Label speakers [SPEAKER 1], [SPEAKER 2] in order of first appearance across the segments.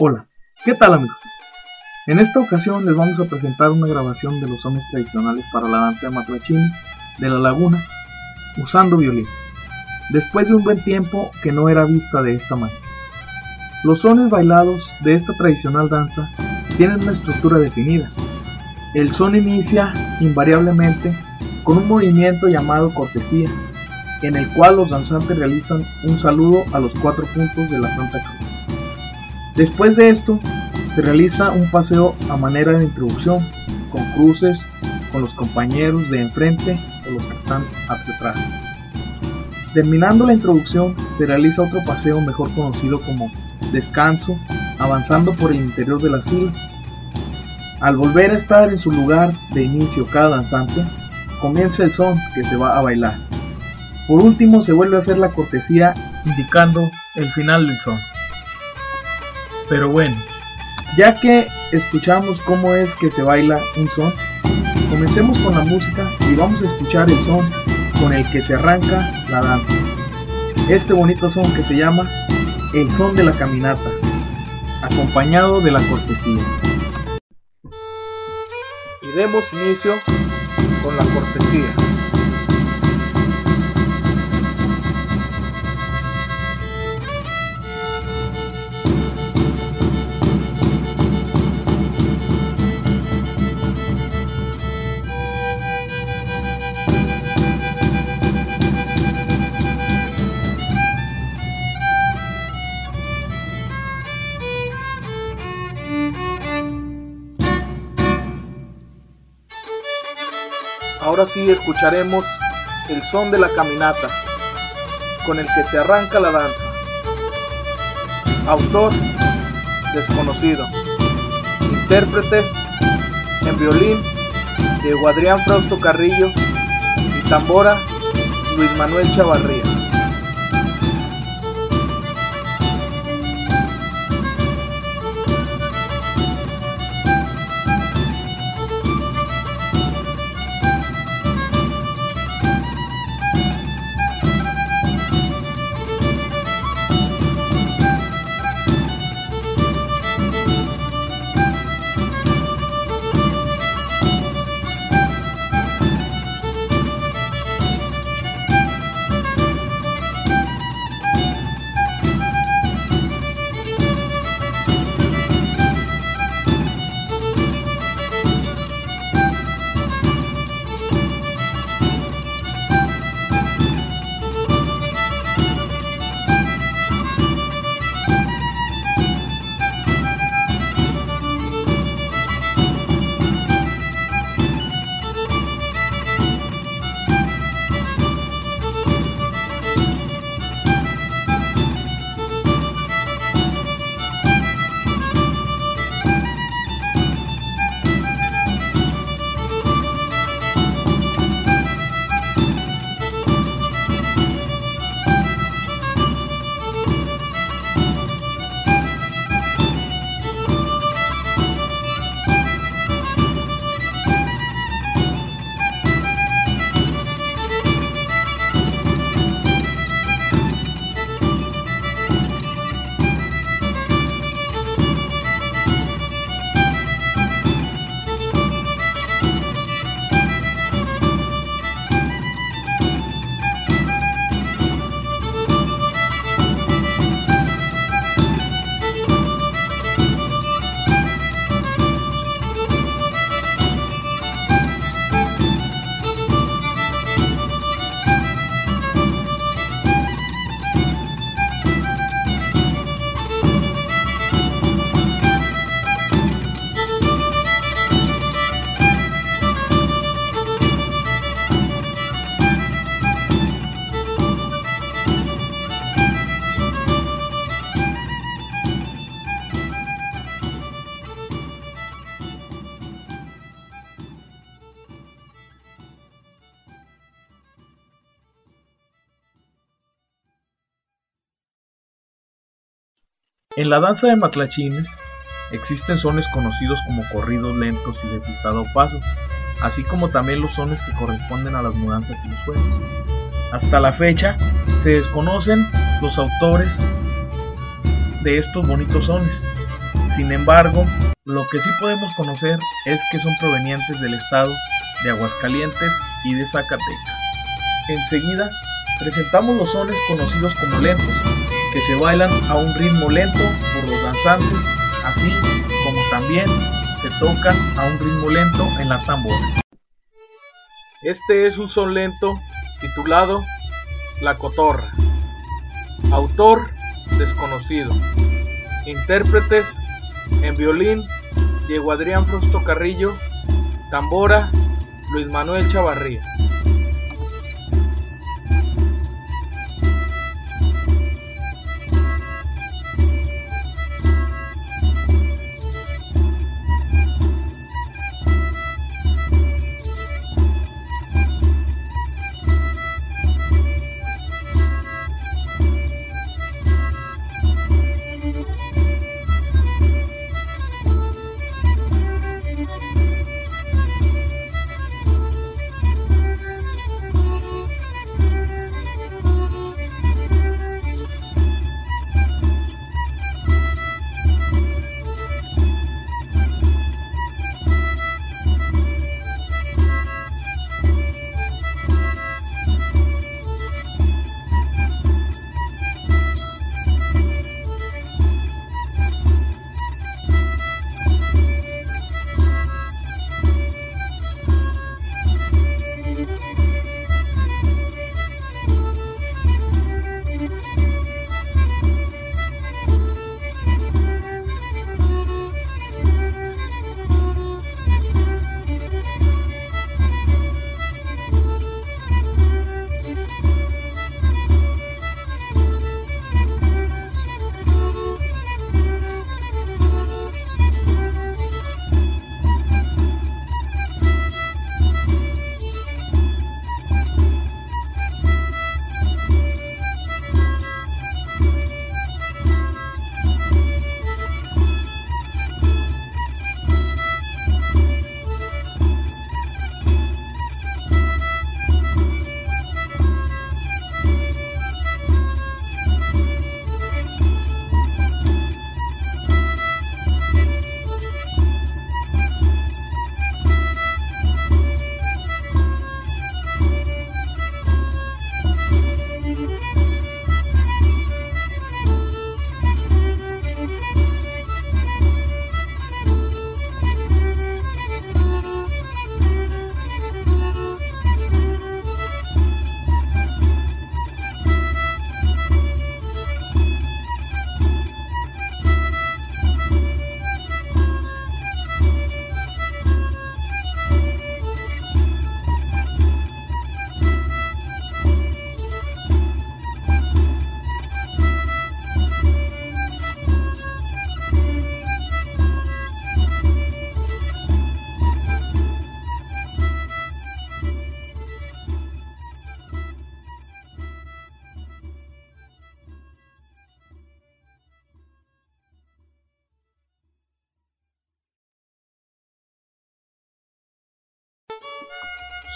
[SPEAKER 1] Hola, ¿qué tal amigos? En esta ocasión les vamos a presentar una grabación de los sones tradicionales para la danza de matlachines de la laguna usando violín, después de un buen tiempo que no era vista de esta manera. Los sones bailados de esta tradicional danza tienen una estructura definida. El son inicia invariablemente con un movimiento llamado cortesía, en el cual los danzantes realizan un saludo a los cuatro puntos de la Santa Cruz. Después de esto, se realiza un paseo a manera de introducción, con cruces con los compañeros de enfrente o los que están atrás. Terminando la introducción, se realiza otro paseo mejor conocido como descanso, avanzando por el interior de las filas. Al volver a estar en su lugar de inicio cada danzante, comienza el son que se va a bailar. Por último, se vuelve a hacer la cortesía indicando el final del son. Pero bueno, ya que escuchamos cómo es que se baila un son, comencemos con la música y vamos a escuchar el son con el que se arranca la danza. Este bonito son que se llama el son de la caminata, acompañado de la cortesía. Y demos inicio con la cortesía. Ahora sí escucharemos el son de la caminata, con el que se arranca la danza. Autor desconocido. Intérprete en violín de Adrián Frausto Carrillo y tambora Luis Manuel Chavarría. En la danza de matlachines existen sones conocidos como corridos lentos y de pisado paso, así como también los sones que corresponden a las mudanzas y los sueños. Hasta la fecha se desconocen los autores de estos bonitos sones, Sin embargo, lo que sí podemos conocer es que son provenientes del estado de Aguascalientes y de Zacatecas. Enseguida, presentamos los sones conocidos como lentos, que se bailan a un ritmo lento por los danzantes, así como también se tocan a un ritmo lento en la tambora. Este es un son lento titulado La Cotorra. Autor desconocido. Intérpretes en violín Diego Adrián Frosto Carrillo, tambora Luis Manuel Chavarría.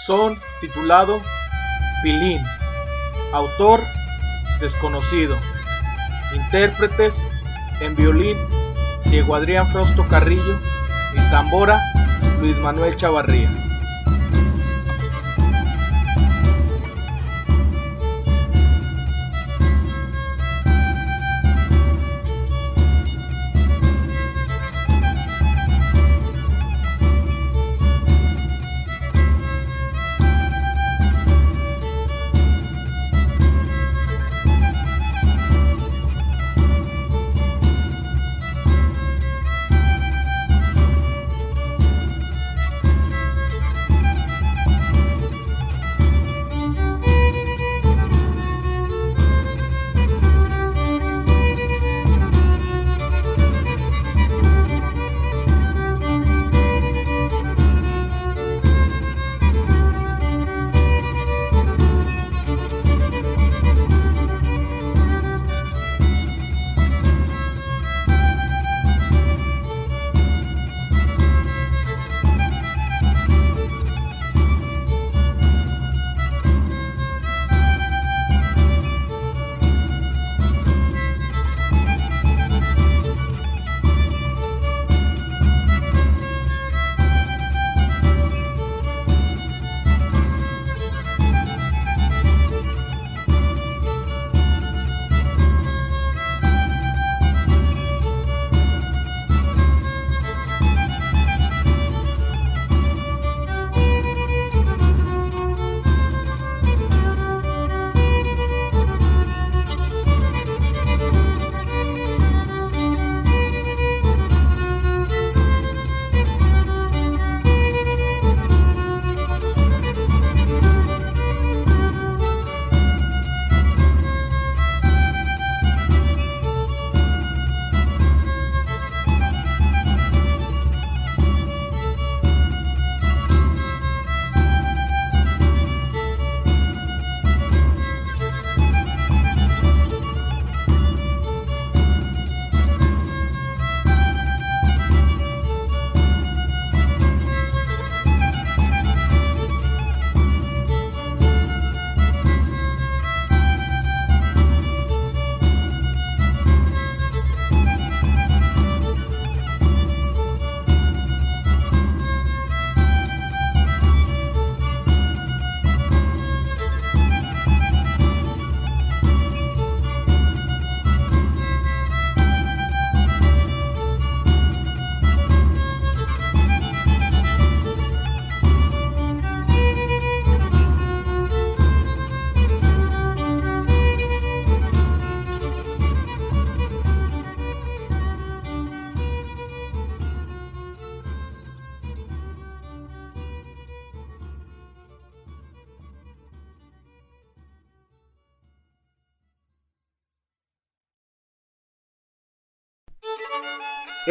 [SPEAKER 1] Son titulado Pilín, autor desconocido, intérpretes en violín Diego Adrián Frosto Carrillo y tambora Luis Manuel Chavarría.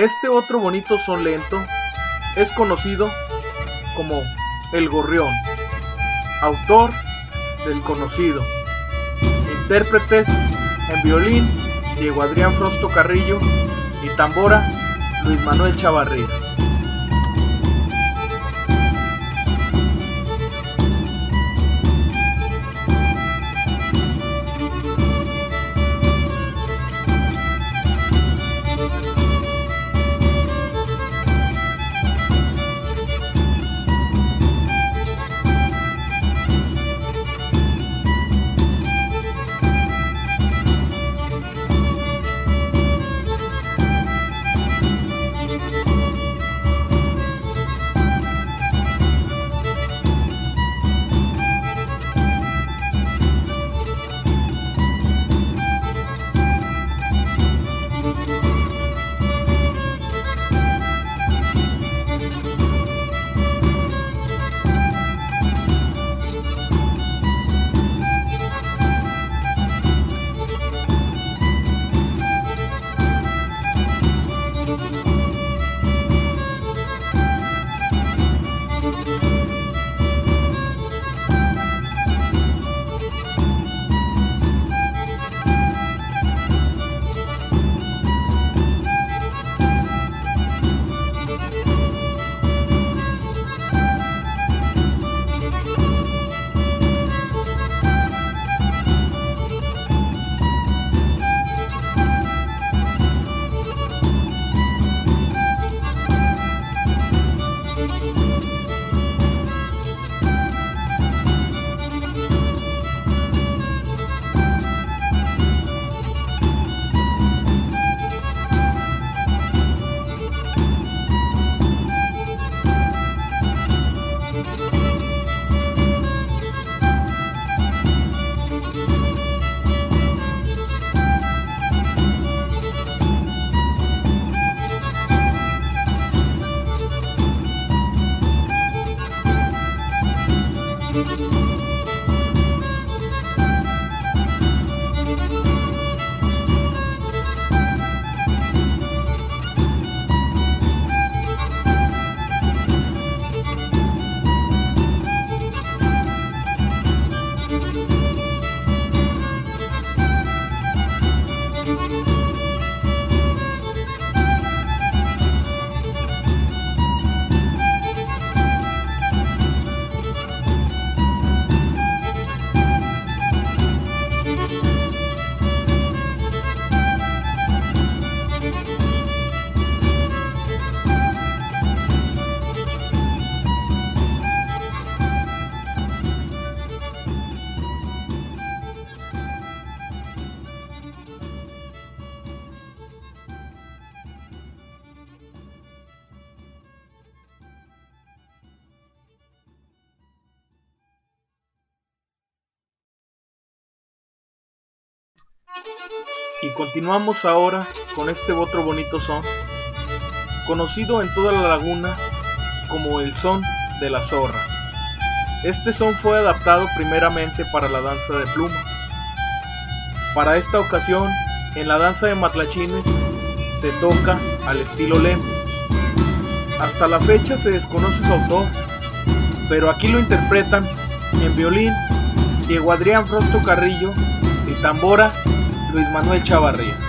[SPEAKER 1] Este otro bonito son lento es conocido como El Gorrión. Autor desconocido. Intérpretes en violín Diego Adrián Frosto Carrillo y tambora Luis Manuel Chavarría. Continuamos ahora con este otro bonito son, conocido en toda la laguna como el son de la zorra. Este son fue adaptado primeramente para la danza de pluma. Para esta ocasión, en la danza de matlachines se toca al estilo lento. Hasta la fecha se desconoce su autor, pero aquí lo interpretan en violín Diego Adrián Frosto Carrillo y tambora Luis Manuel Chavarría.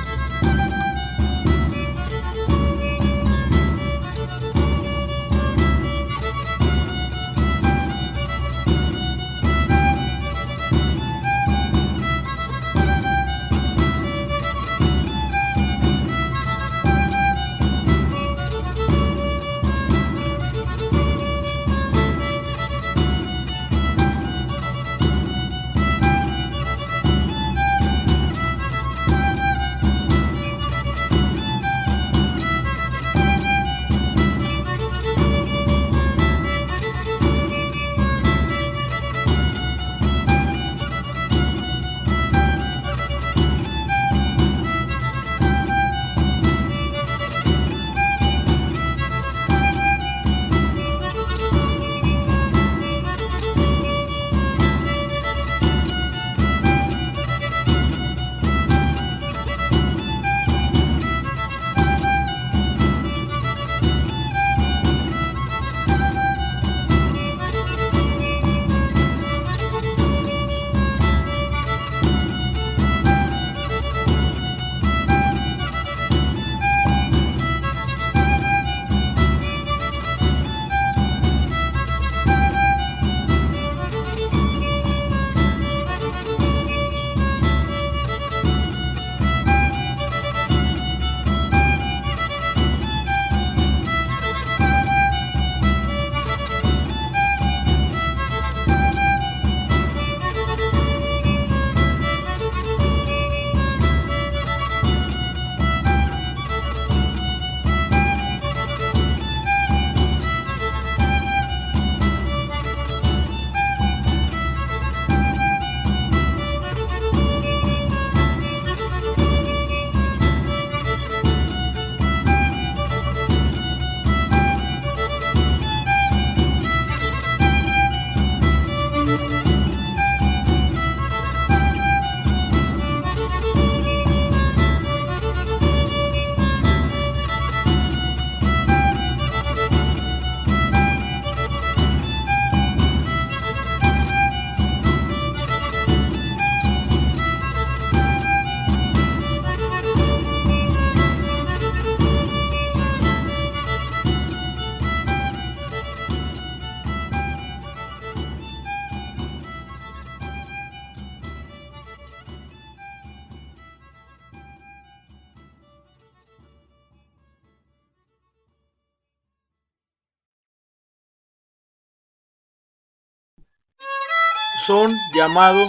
[SPEAKER 1] Llamado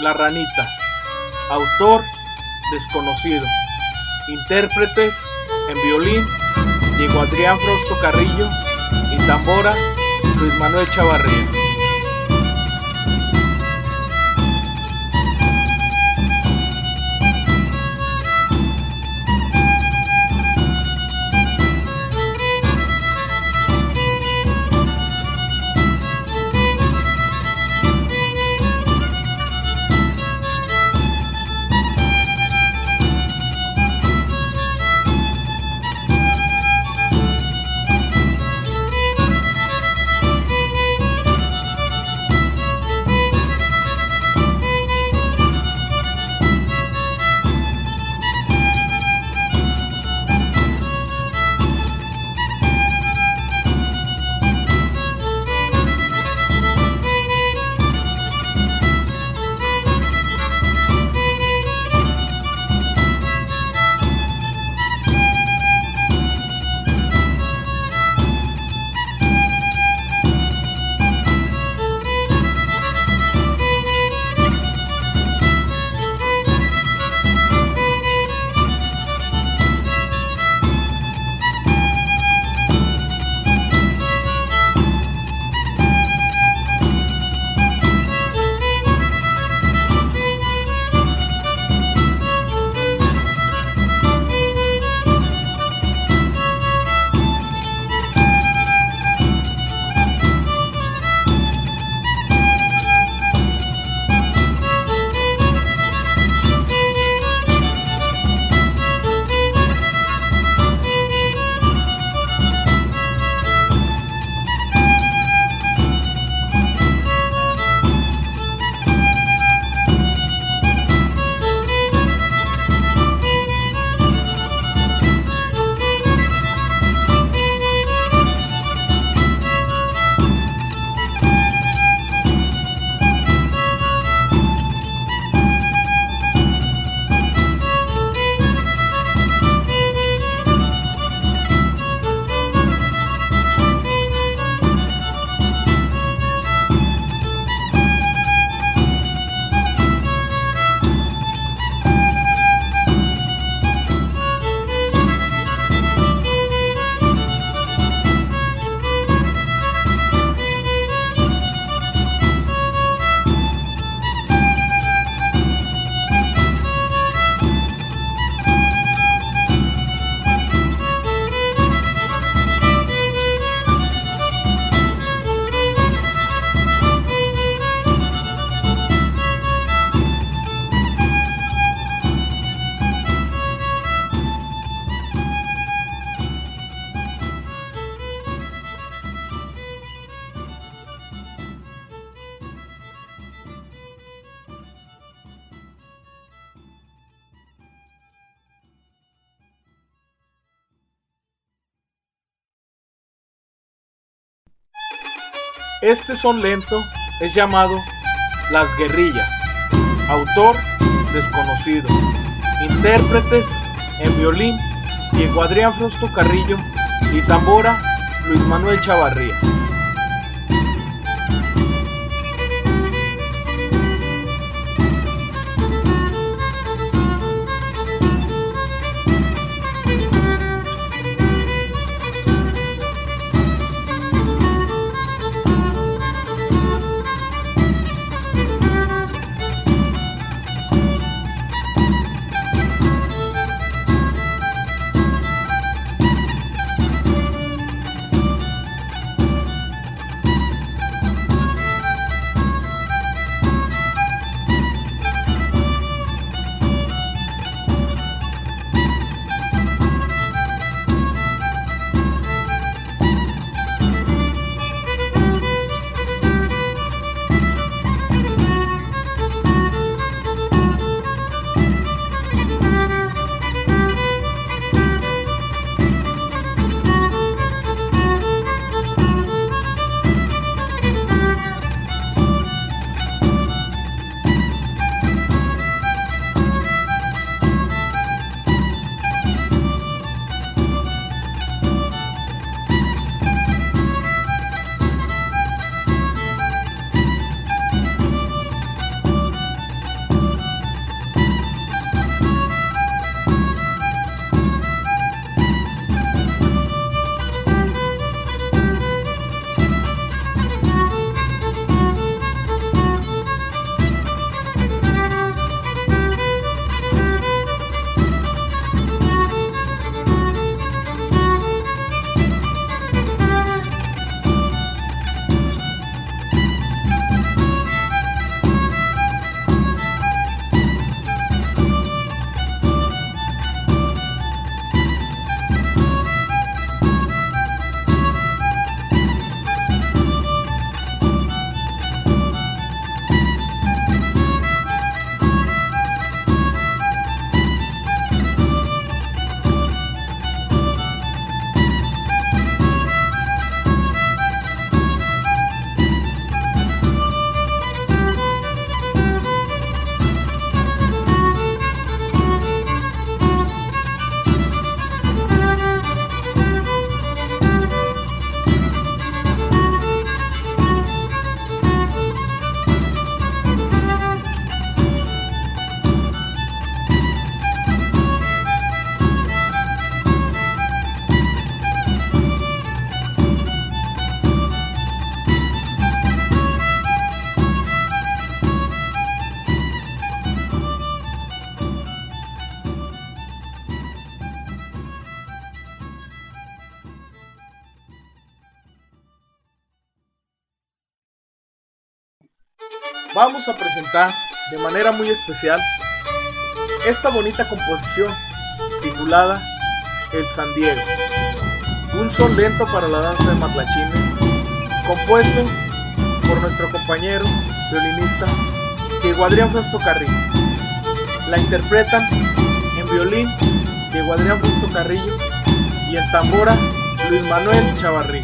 [SPEAKER 1] La Ranita. Autor desconocido. Intérpretes en violín Diego Adrián Frosto Carrillo y tambora Luis Manuel Chavarría. Este son lento es llamado Las Guerrillas. Autor desconocido. Intérpretes en violín Diego Adrián Frosto Carrillo y tambora Luis Manuel Chavarría. Vamos a presentar de manera muy especial esta bonita composición titulada El San Diego, un son lento para la danza de matlachines, compuesto por nuestro compañero violinista Diego Adrián Fausto Carrillo. La interpretan en violín Diego Adrián Fausto Carrillo y en tambora Luis Manuel Chavarrillo.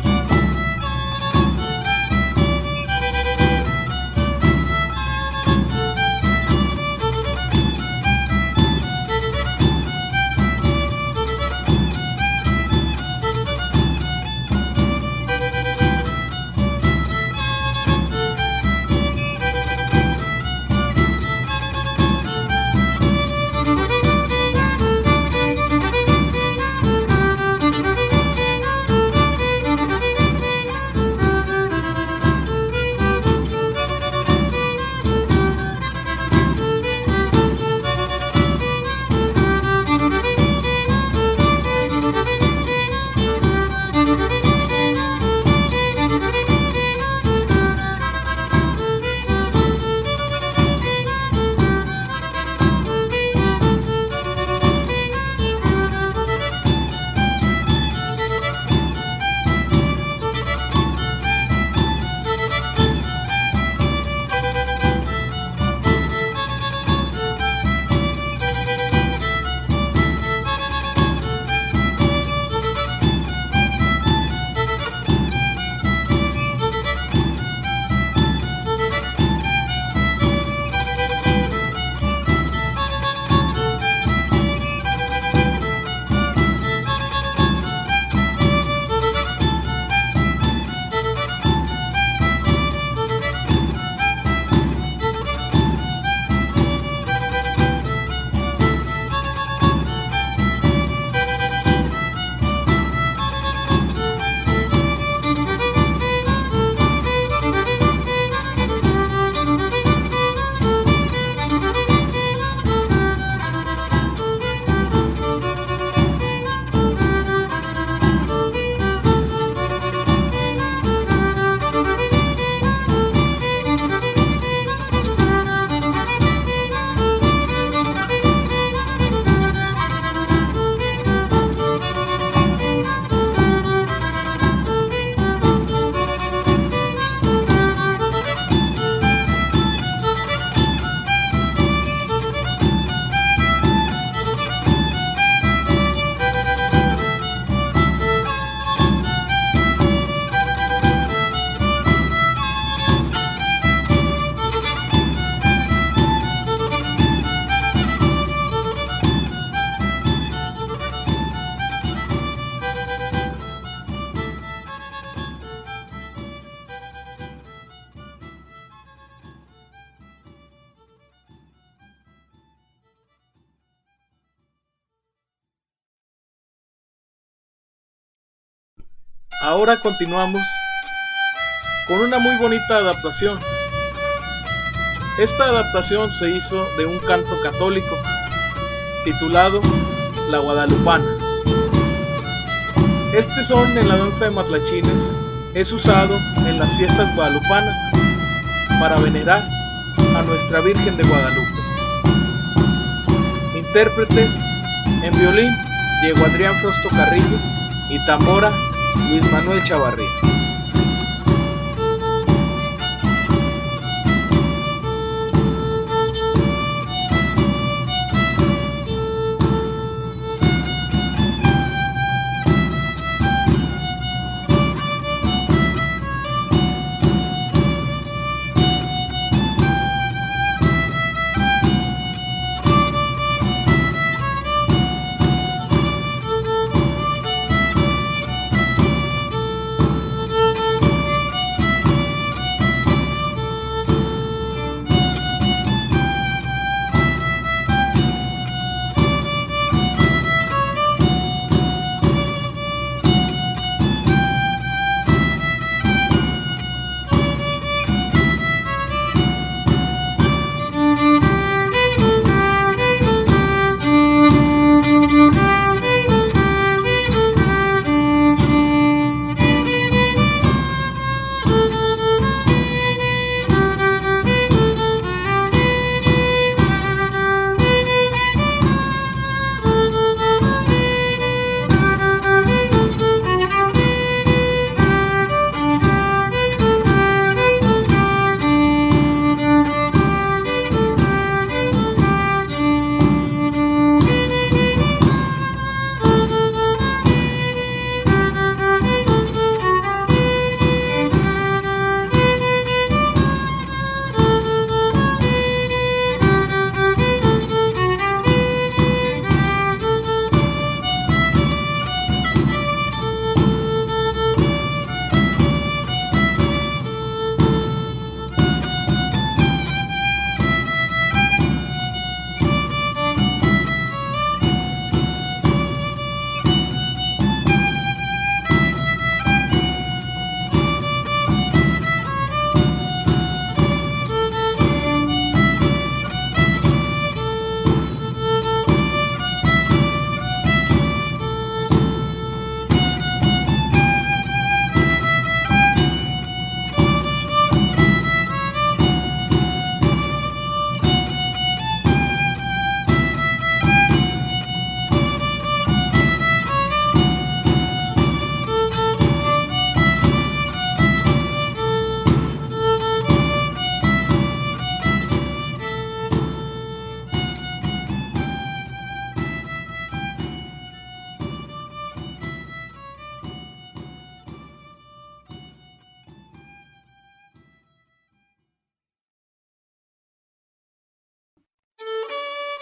[SPEAKER 1] Ahora continuamos con una muy bonita adaptación. Esta adaptación se hizo de un canto católico titulado La Guadalupana. Este son en la danza de matlachines es usado en las fiestas guadalupanas para venerar a nuestra Virgen de Guadalupe. Intérpretes en violín Diego Adrián Frosto Carrillo y tambora Luis Manuel Chavarría.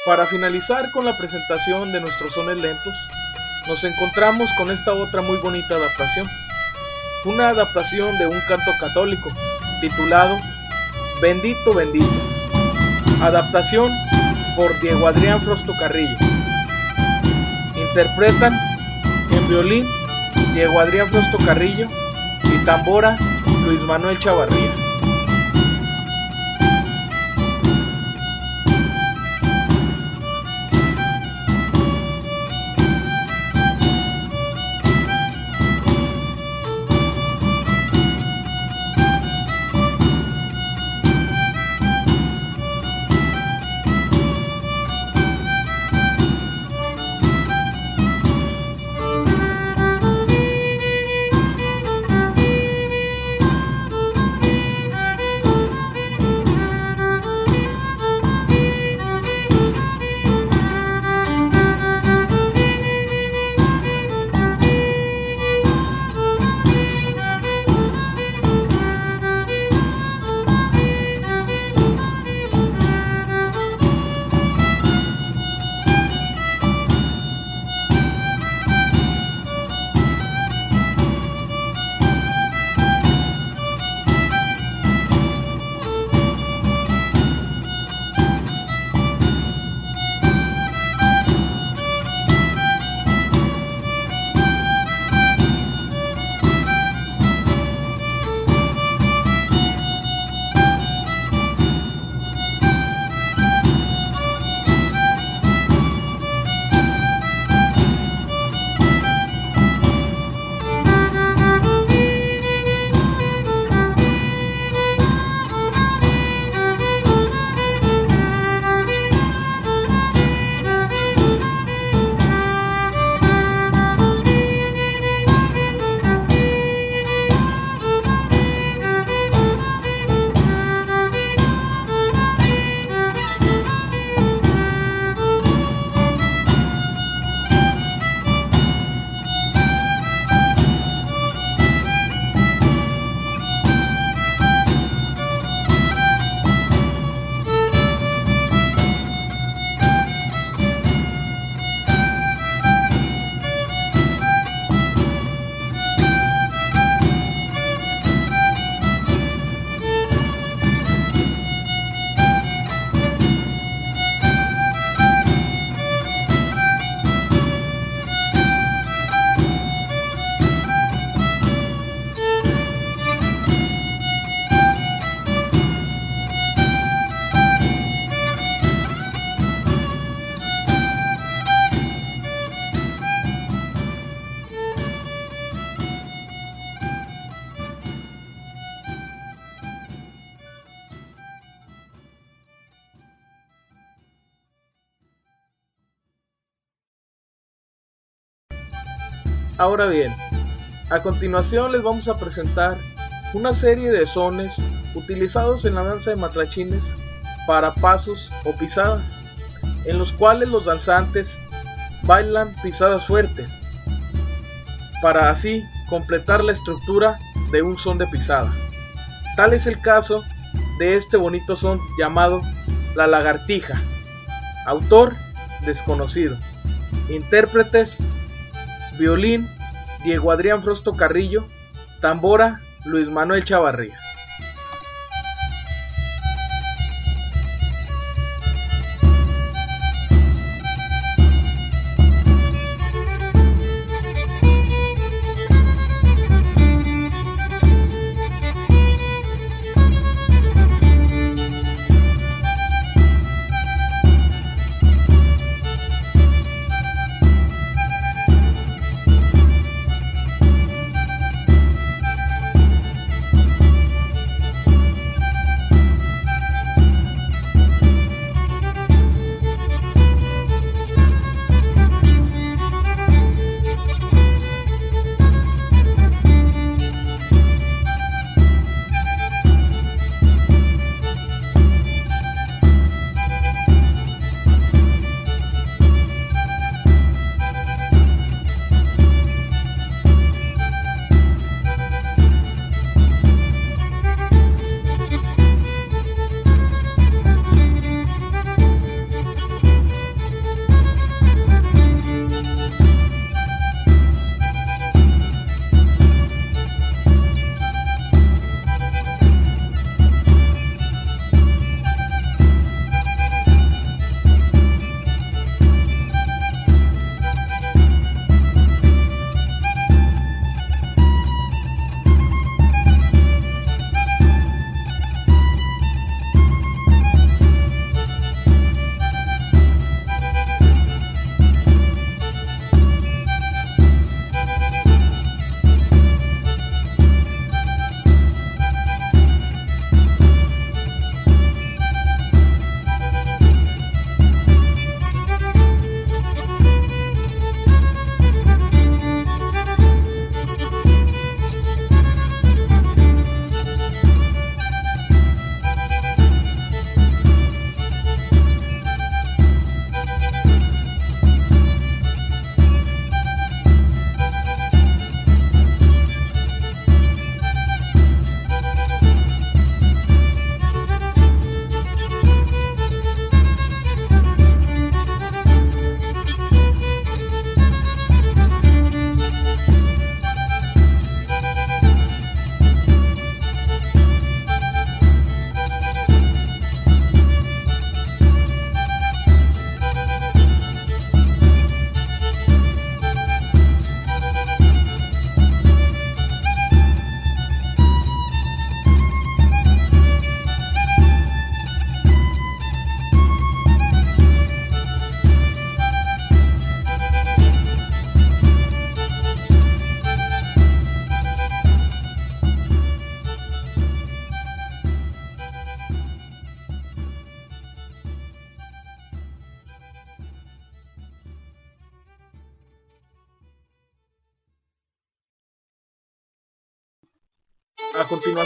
[SPEAKER 1] Para finalizar con la presentación de nuestros sones lentos, nos encontramos con esta otra muy bonita adaptación. Una adaptación de un canto católico titulado Bendito, bendito. Adaptación por Diego Adrián Frosto Carrillo. Interpretan en violín Diego Adrián Frosto Carrillo y tambora Luis Manuel Chavarría. Ahora bien, a continuación les vamos a presentar una serie de sones utilizados en la danza de matrachines para pasos o pisadas, en los cuales los danzantes bailan pisadas fuertes, para así completar la estructura de un son de pisada. Tal es el caso de este bonito son llamado La Lagartija, autor desconocido, intérpretes violín Diego Adrián Frosto Carrillo, tambora Luis Manuel Chavarría.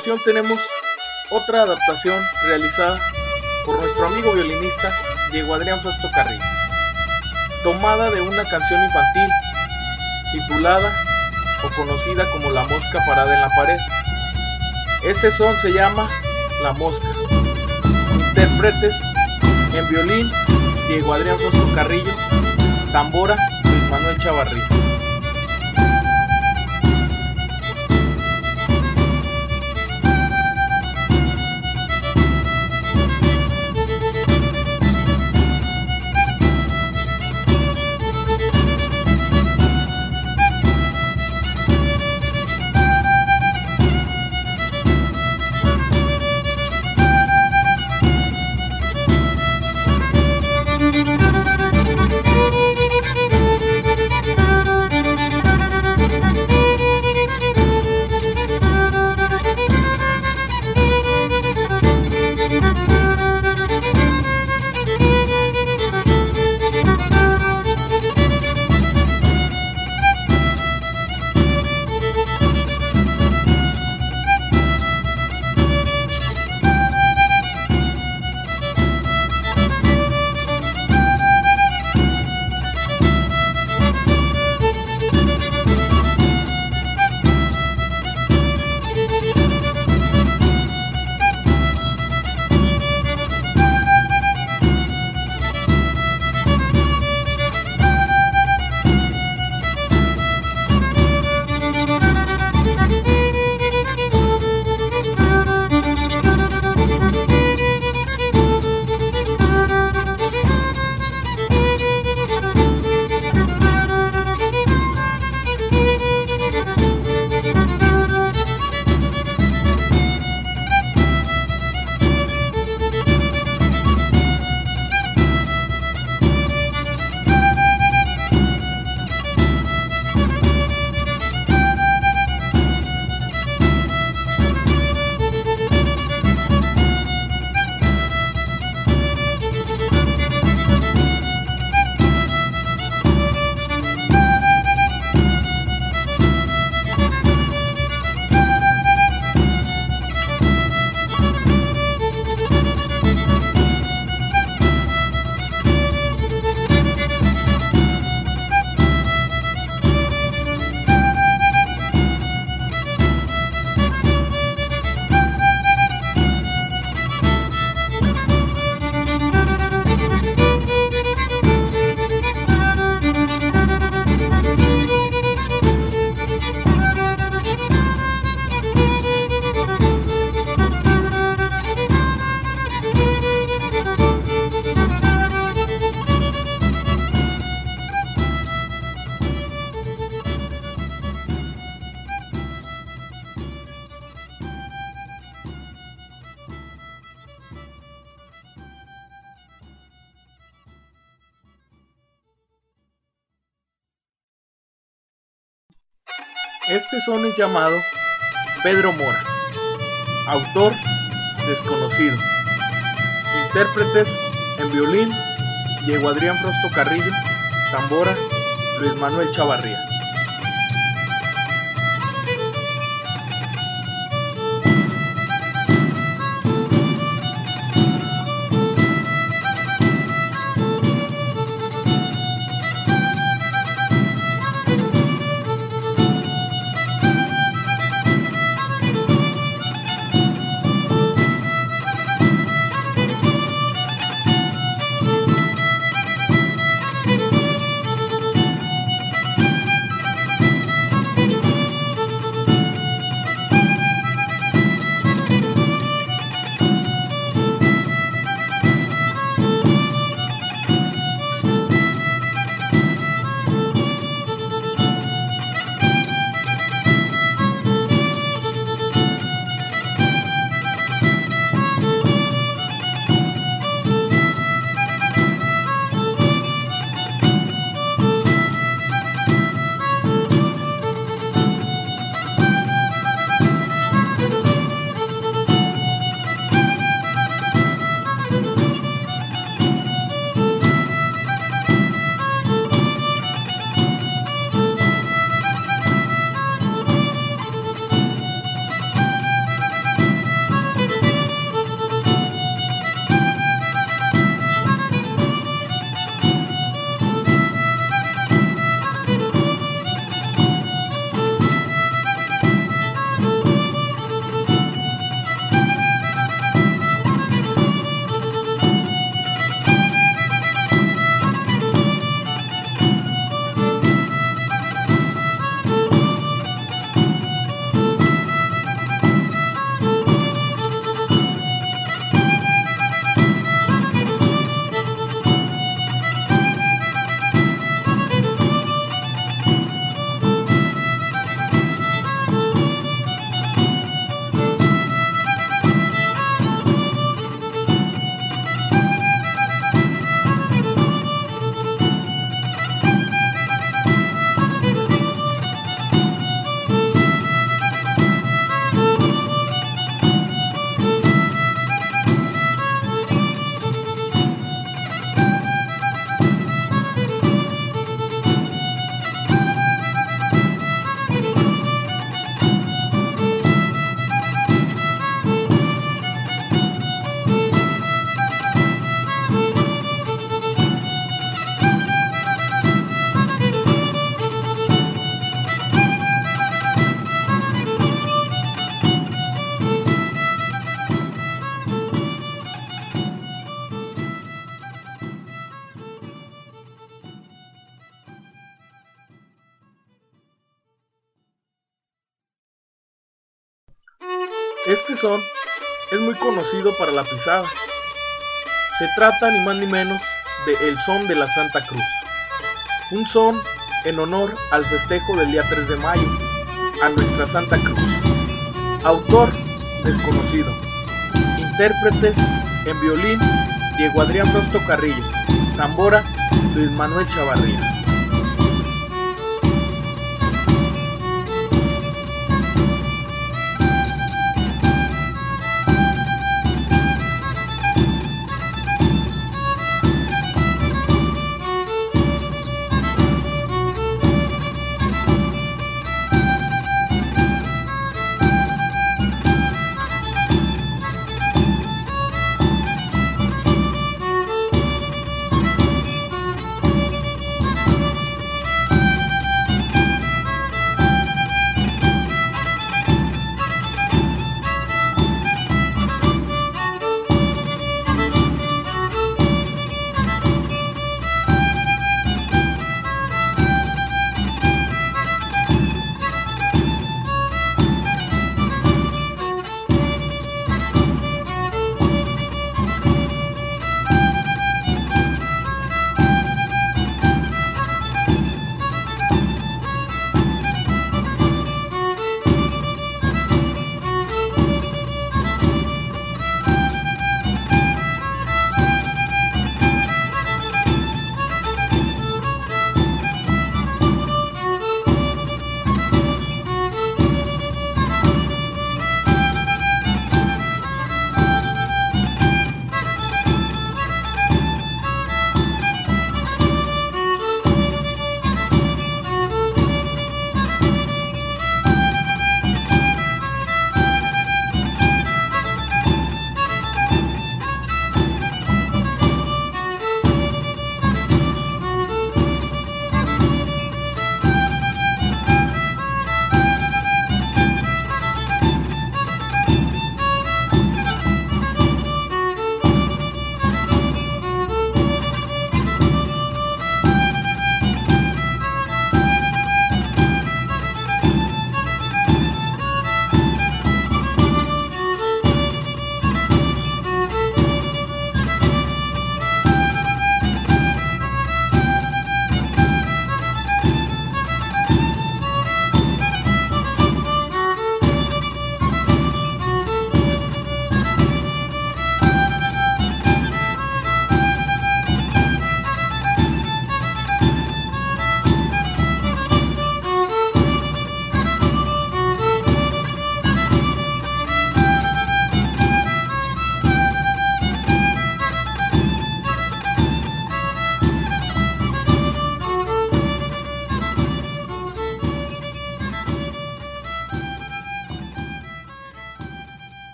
[SPEAKER 1] Continuación tenemos otra adaptación realizada por nuestro amigo violinista Diego Adrián Fausto Carrillo, tomada de una canción infantil titulada o conocida como La Mosca Parada en la Pared. Este son se llama La Mosca. Intérpretes en violín Diego Adrián Fausto Carrillo, tambora Luis Manuel Chavarría. Llamado Pedro Mora, autor desconocido, intérpretes en violín Diego Adrián Frosto Carrillo, tambora Luis Manuel Chavarría. Para la pisada. Se trata ni más ni menos de El Son de la Santa Cruz. Un son en honor al festejo del día 3 de mayo, a nuestra Santa Cruz. Autor desconocido. Intérpretes en violín Diego Adrián Rosto Carrillo. Tambora Luis Manuel Chavarría.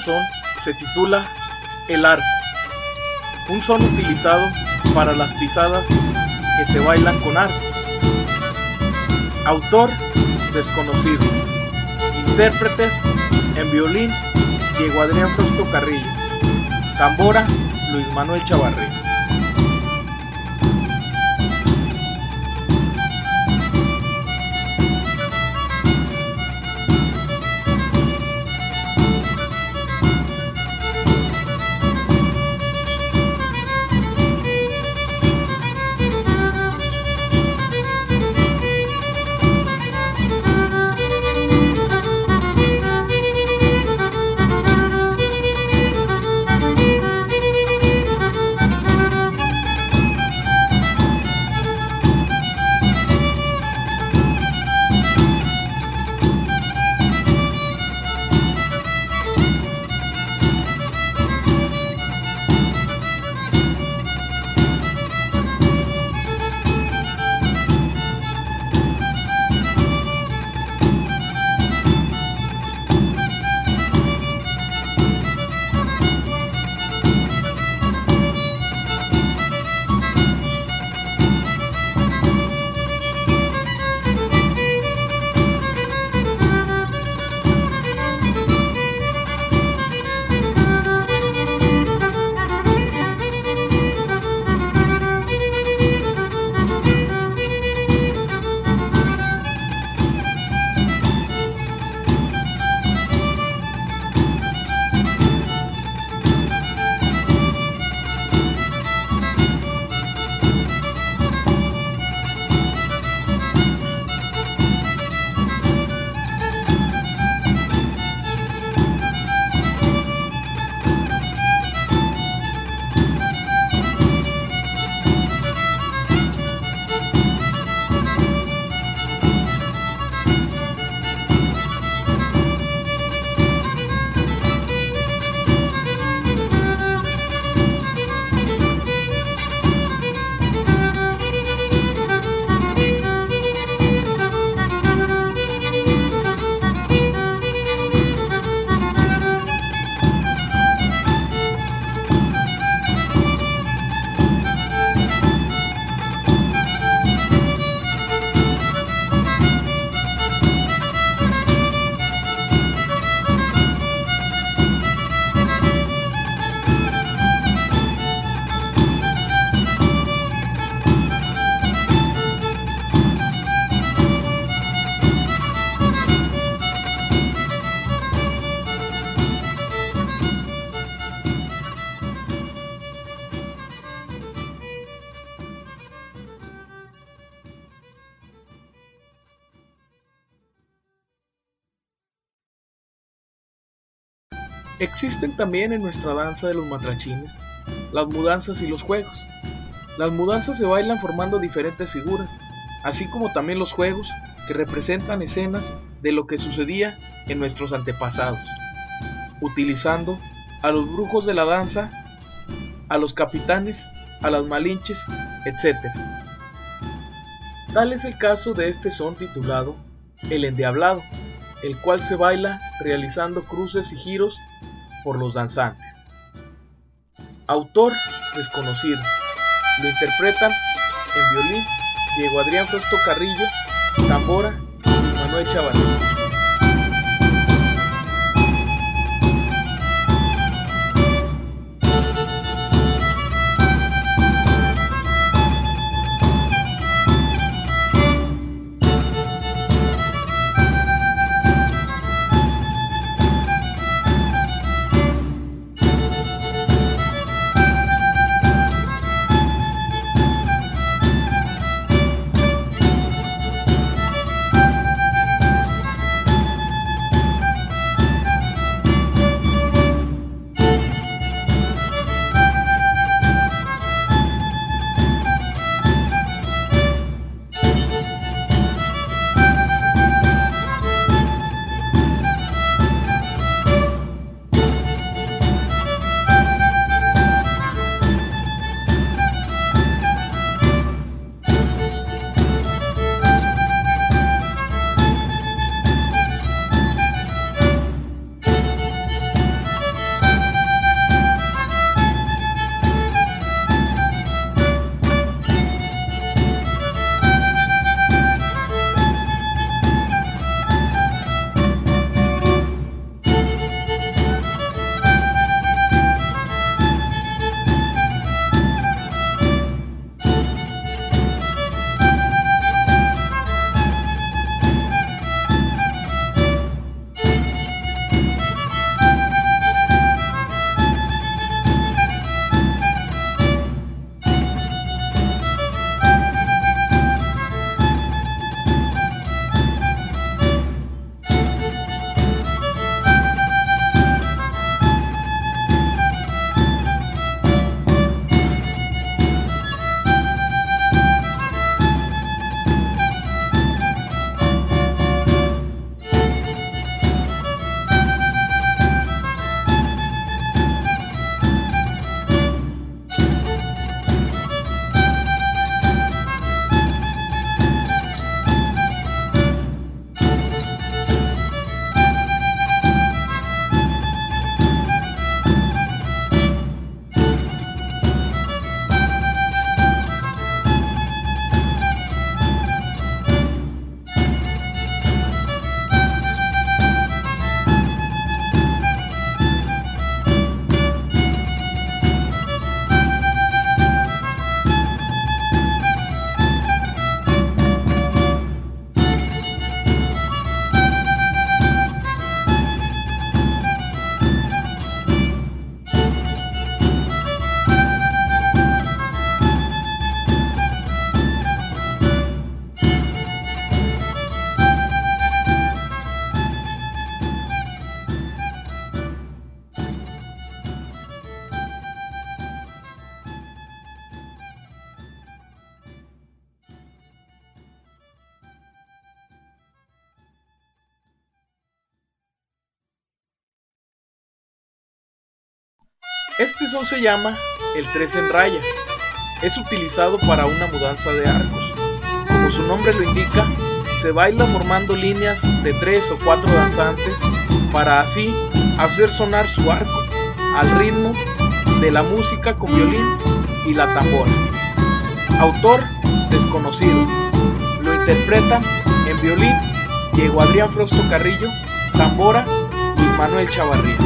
[SPEAKER 1] Son se titula El arco, un son utilizado para las pisadas que se bailan con arco. Autor desconocido. Intérpretes en violín Diego Adrián Frosto Carrillo. Tambora Luis Manuel Chavarría. Existen también en nuestra danza de los matrachines las mudanzas y los juegos. Las mudanzas se bailan formando diferentes figuras, así como también los juegos que representan escenas de lo que sucedía en nuestros antepasados, utilizando a los brujos de la danza, a los capitanes, a las malinches, etc. Tal es el caso de este son titulado El Endiablado, el cual se baila realizando cruces y giros por los danzantes. Autor desconocido. Lo interpretan en violín Diego Adrián Frosto Carrillo, tambora y Manuel Chavarría. Se llama el tres en raya. Es utilizado para una mudanza de arcos. Como su nombre lo indica, se baila formando líneas de tres o cuatro danzantes para así hacer sonar su arco al ritmo de la música con violín y la tambora. Autor desconocido. Lo interpretan en violín Diego Adrián Frosto Carrillo, tambora y Manuel Chavarría.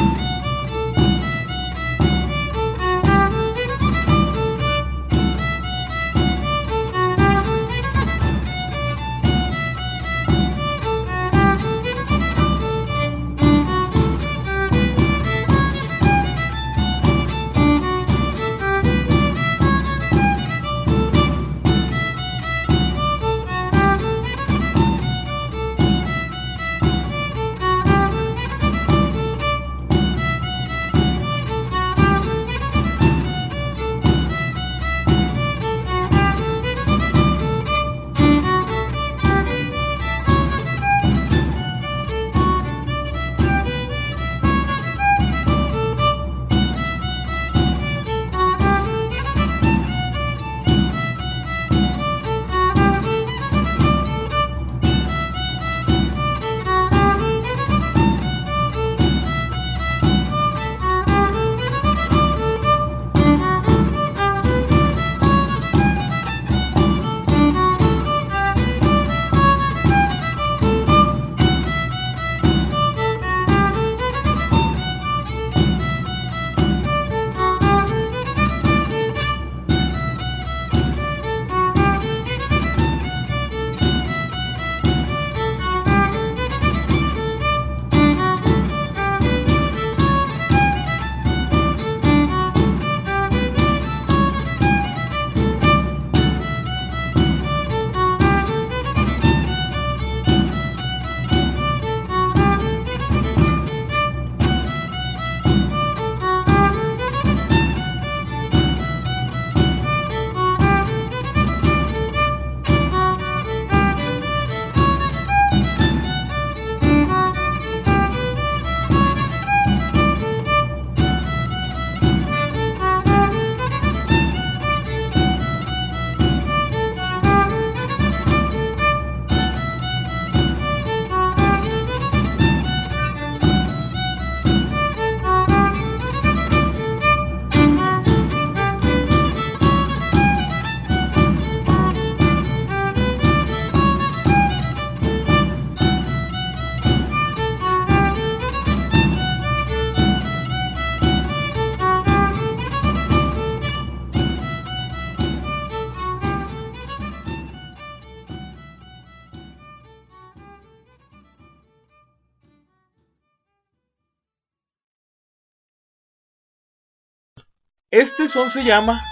[SPEAKER 1] Este son se llama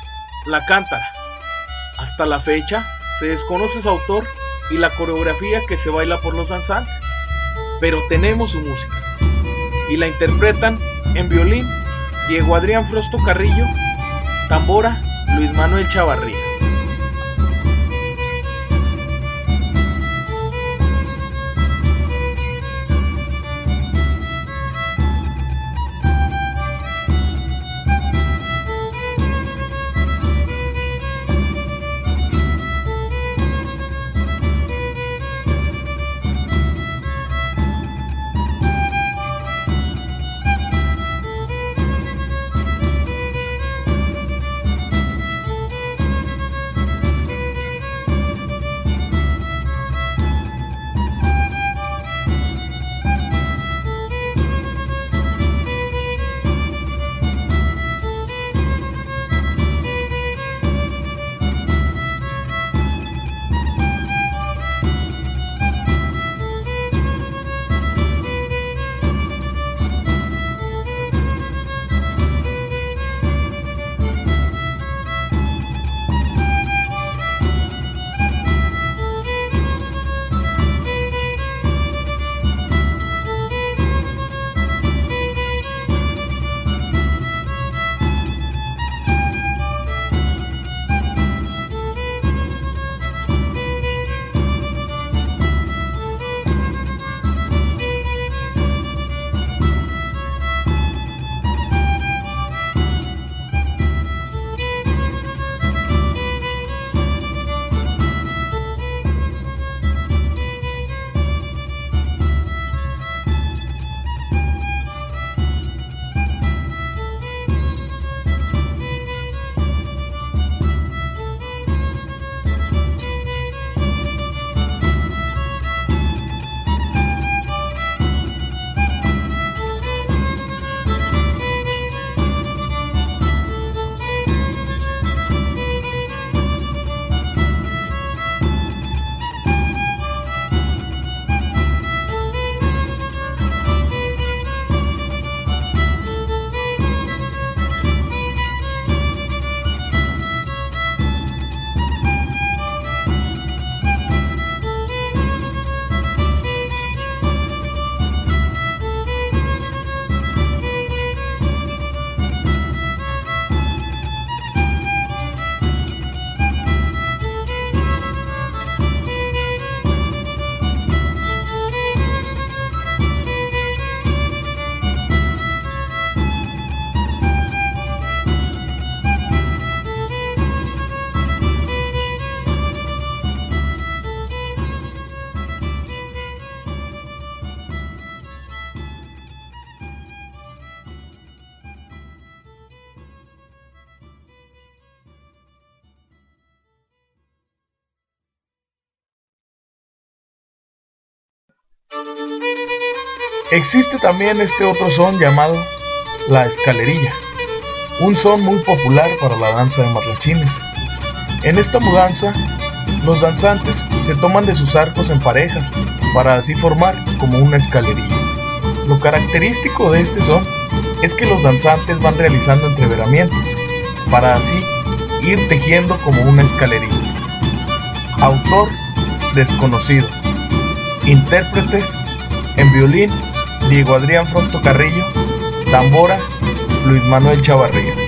[SPEAKER 1] La Cántara. Hasta la fecha se desconoce su autor y la coreografía que se baila por los danzantes, pero tenemos su música y la interpretan en violín Diego Adrián Frosto Carrillo, tambora Luis Manuel Chavarría. Existe también este otro son llamado la escalerilla, un son muy popular para la danza de marlachines. En esta mudanza, los danzantes se toman de sus arcos en parejas para así formar como una escalerilla. Lo característico de este son es que los danzantes van realizando entreveramientos para así ir tejiendo como una escalerilla. Autor desconocido. Intérpretes en violín Diego Adrián Frosto Carrillo, tambora Luis Manuel Chavarría.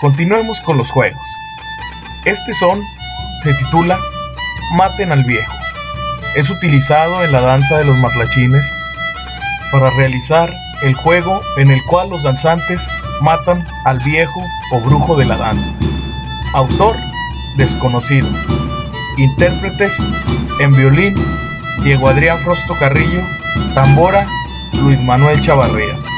[SPEAKER 1] Continuemos con los juegos. Este son se titula Maten al viejo. Es utilizado en la danza de los matlachines para realizar el juego en el cual los danzantes matan al viejo o brujo de la danza. Autor desconocido. Intérpretes en violín Diego Adrián Frosto Carrillo, tambora Luis Manuel Chavarría.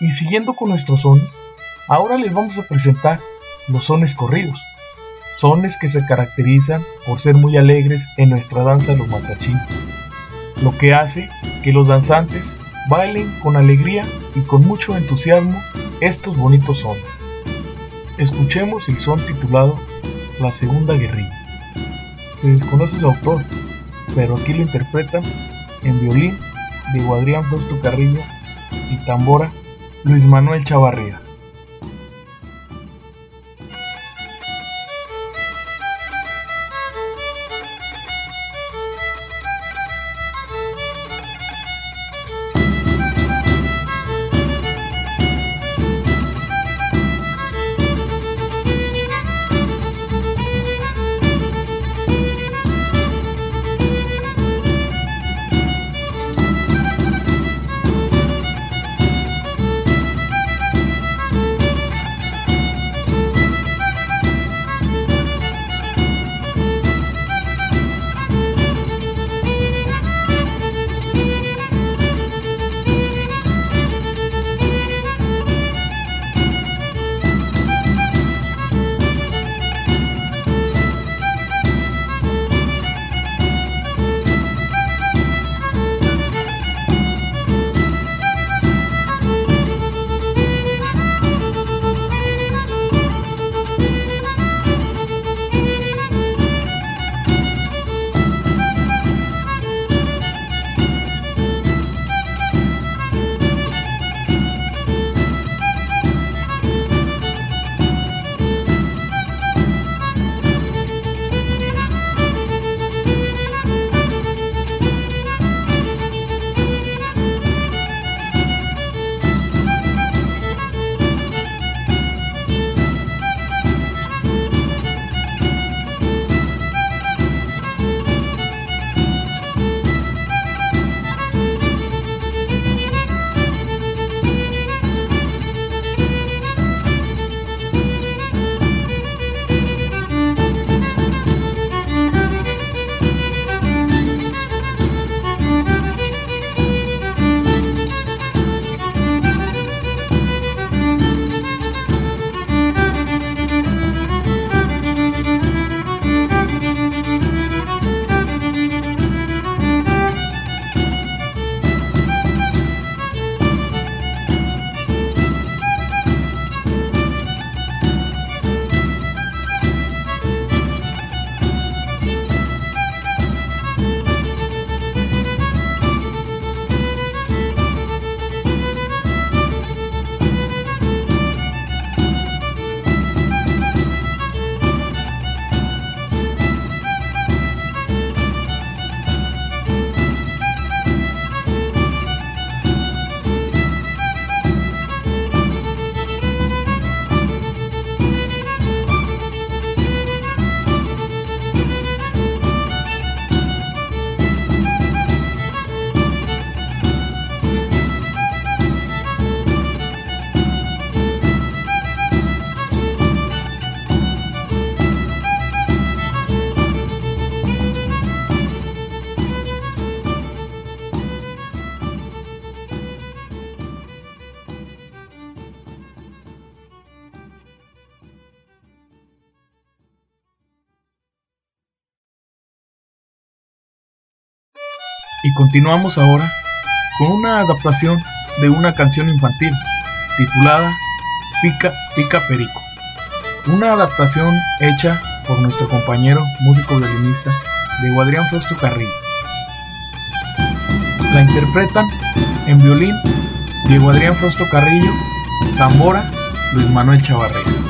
[SPEAKER 1] Y siguiendo con nuestros sones, ahora les vamos a presentar los sones corridos, sones que se caracterizan por ser muy alegres en nuestra danza de los matrachines, lo que hace que los danzantes bailen con alegría y con mucho entusiasmo estos bonitos sones. Escuchemos el son titulado La Segunda Guerrilla. Se desconoce su autor, pero aquí lo interpretan en violín de Adrián Fausto Carrillo y tambora Luis Manuel Chavarría. Continuamos ahora con una adaptación de una canción infantil titulada Pica Pica Perico. Una adaptación hecha por nuestro compañero músico violinista de Adrián Fausto Carrillo. La interpretan en violín Diego Adrián Frosto Carrillo, tambora Luis Manuel Chavarría.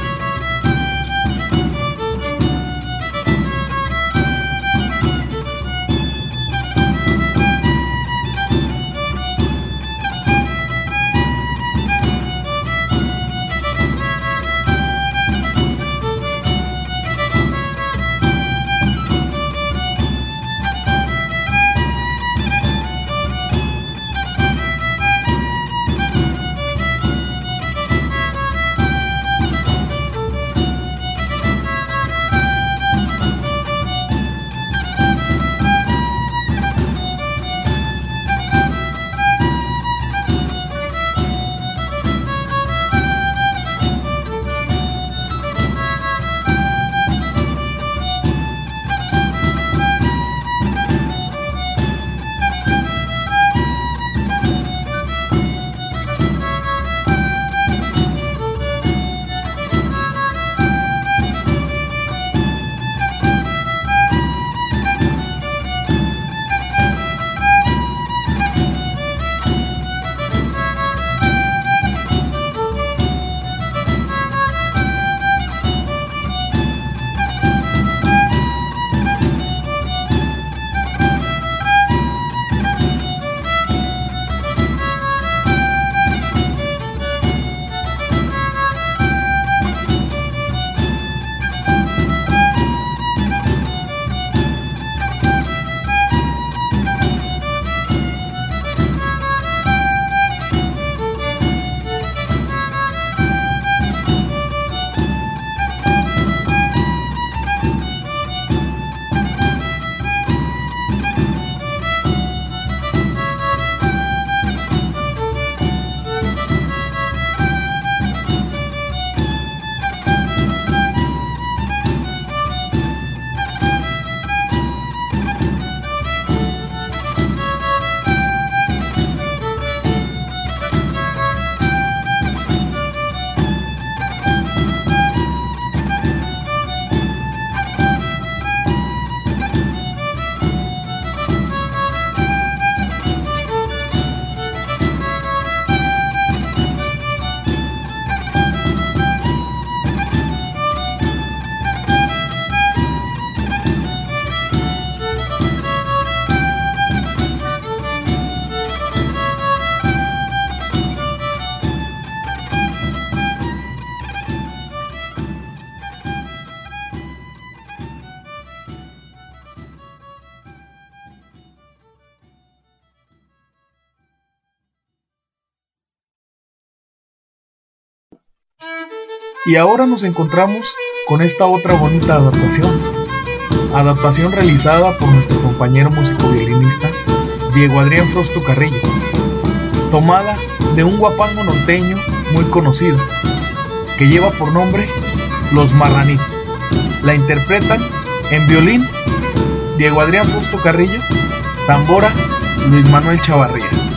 [SPEAKER 1] Y ahora nos encontramos con esta otra bonita adaptación. Adaptación realizada por nuestro compañero músico violinista Diego Adrián Frosto Carrillo. Tomada de un guapango norteño muy conocido, que lleva por nombre Los Marranitos. La interpretan en violín Diego Adrián Frosto Carrillo, tambora Luis Manuel Chavarría.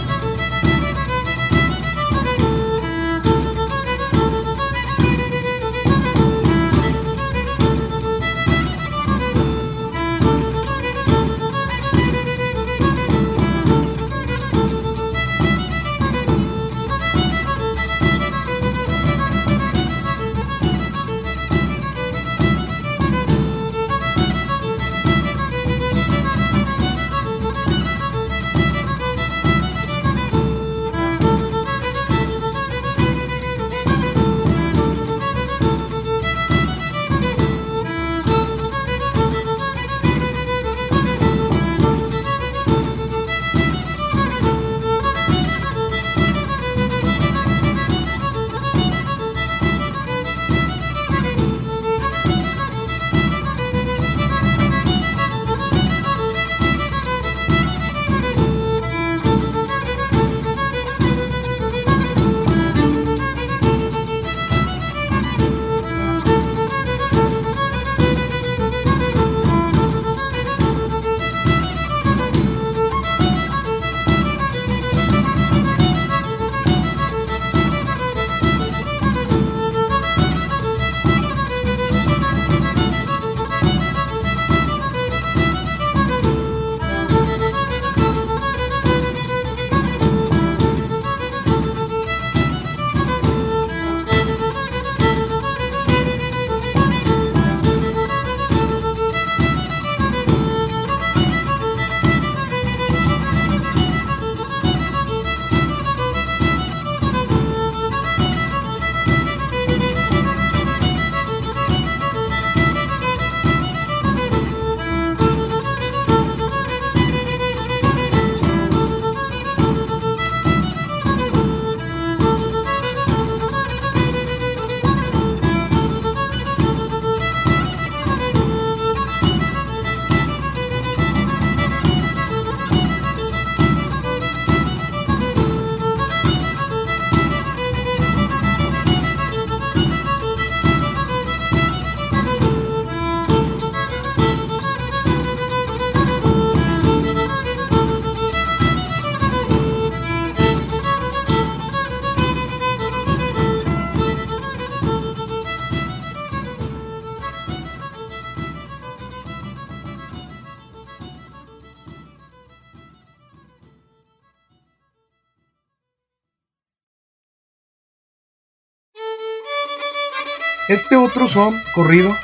[SPEAKER 1] Este otro son corrido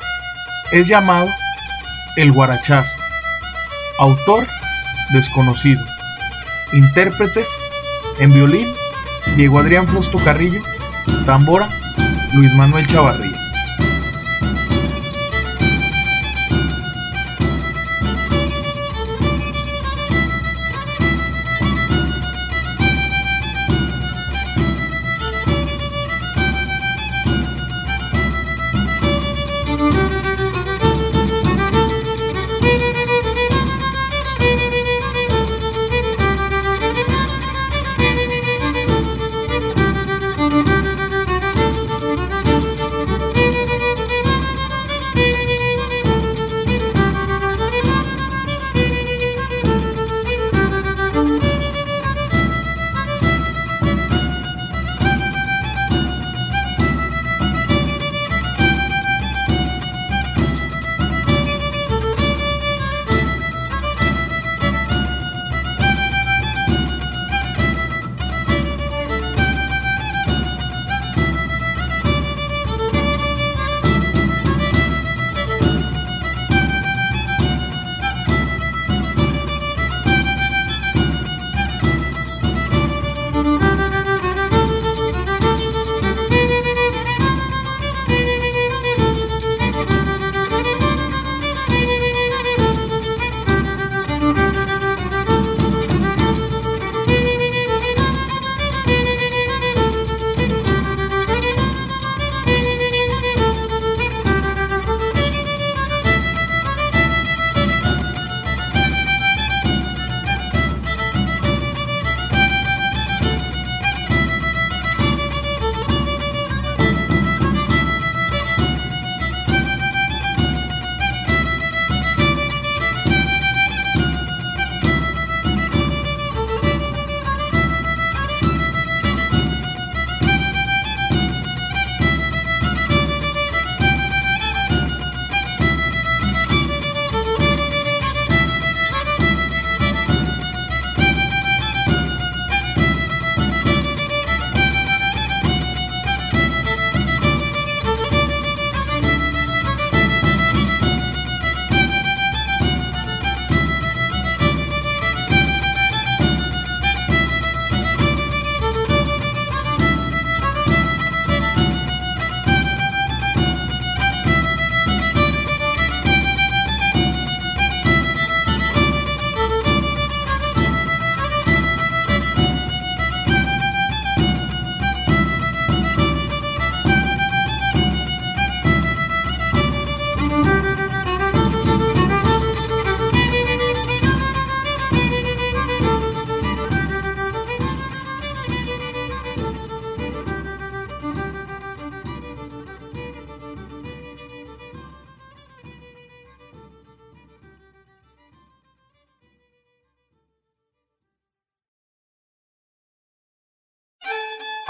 [SPEAKER 1] es llamado el guarachazo. Autor desconocido. Intérpretes en violín Diego Adrián Frosto Carrillo, tambora Luis Manuel Chavarría.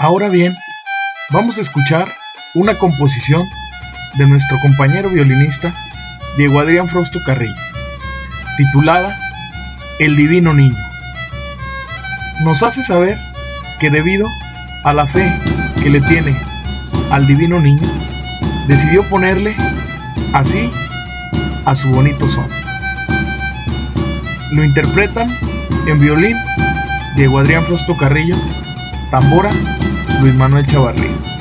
[SPEAKER 1] Ahora bien, vamos a escuchar una composición de nuestro compañero violinista Diego Adrián Frosto Carrillo, titulada El Divino Niño. Nos hace saber que debido a la fe que le tiene al Divino Niño, decidió ponerle así a su bonito son. Lo interpretan en violín Diego Adrián Frosto Carrillo, tambora Luis Manuel Chavarría.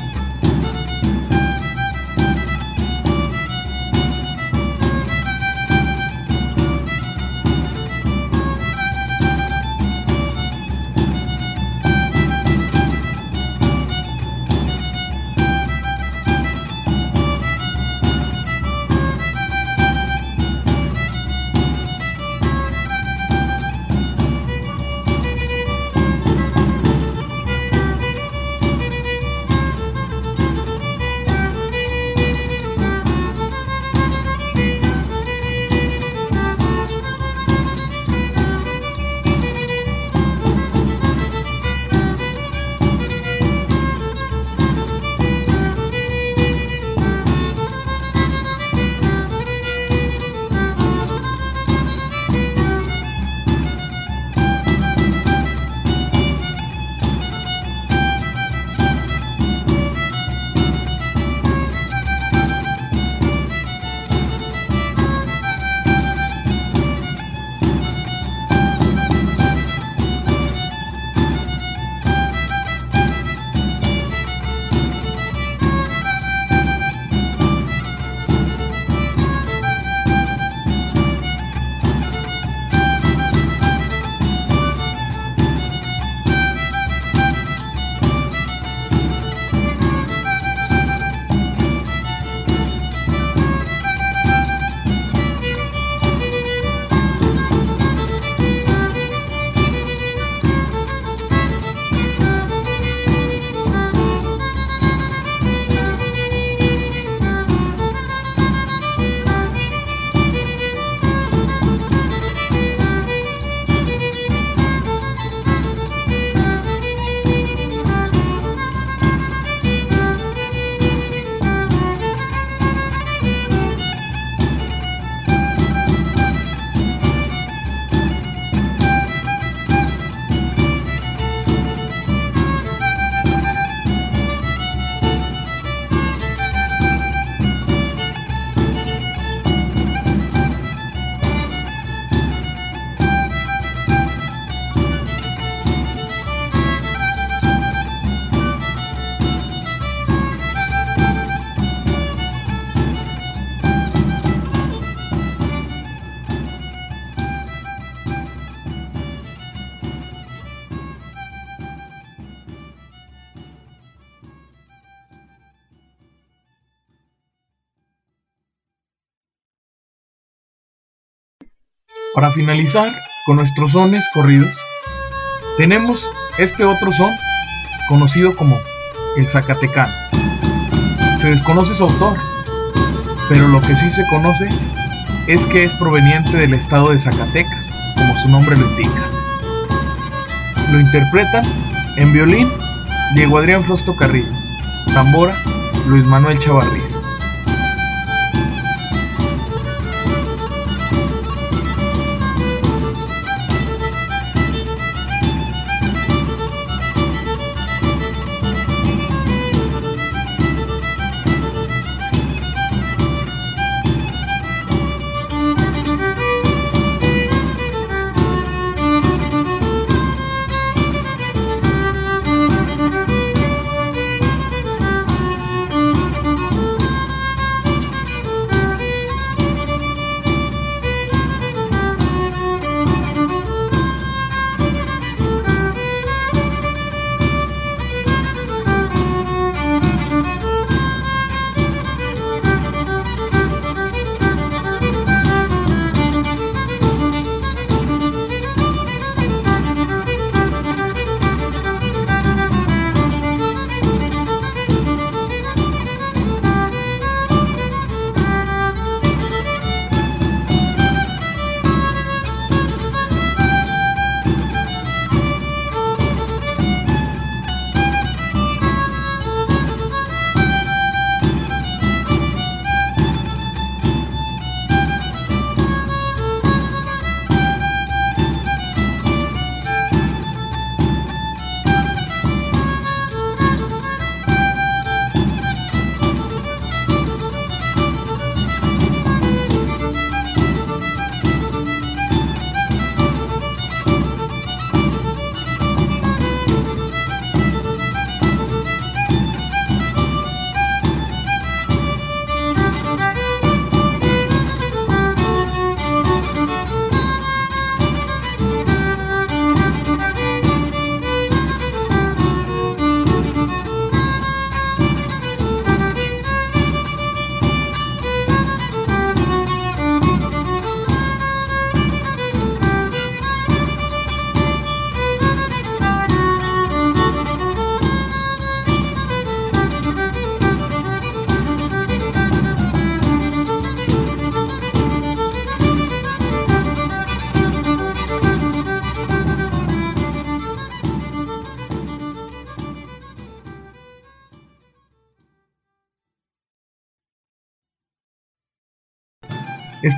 [SPEAKER 1] Para finalizar con nuestros sones corridos, tenemos este otro son conocido como el Zacatecano. Se desconoce su autor, pero lo que sí se conoce es que es proveniente del estado de Zacatecas, como su nombre lo indica. Lo interpretan en violín Diego Adrián Frosto Carrillo, tambora Luis Manuel Chavarría.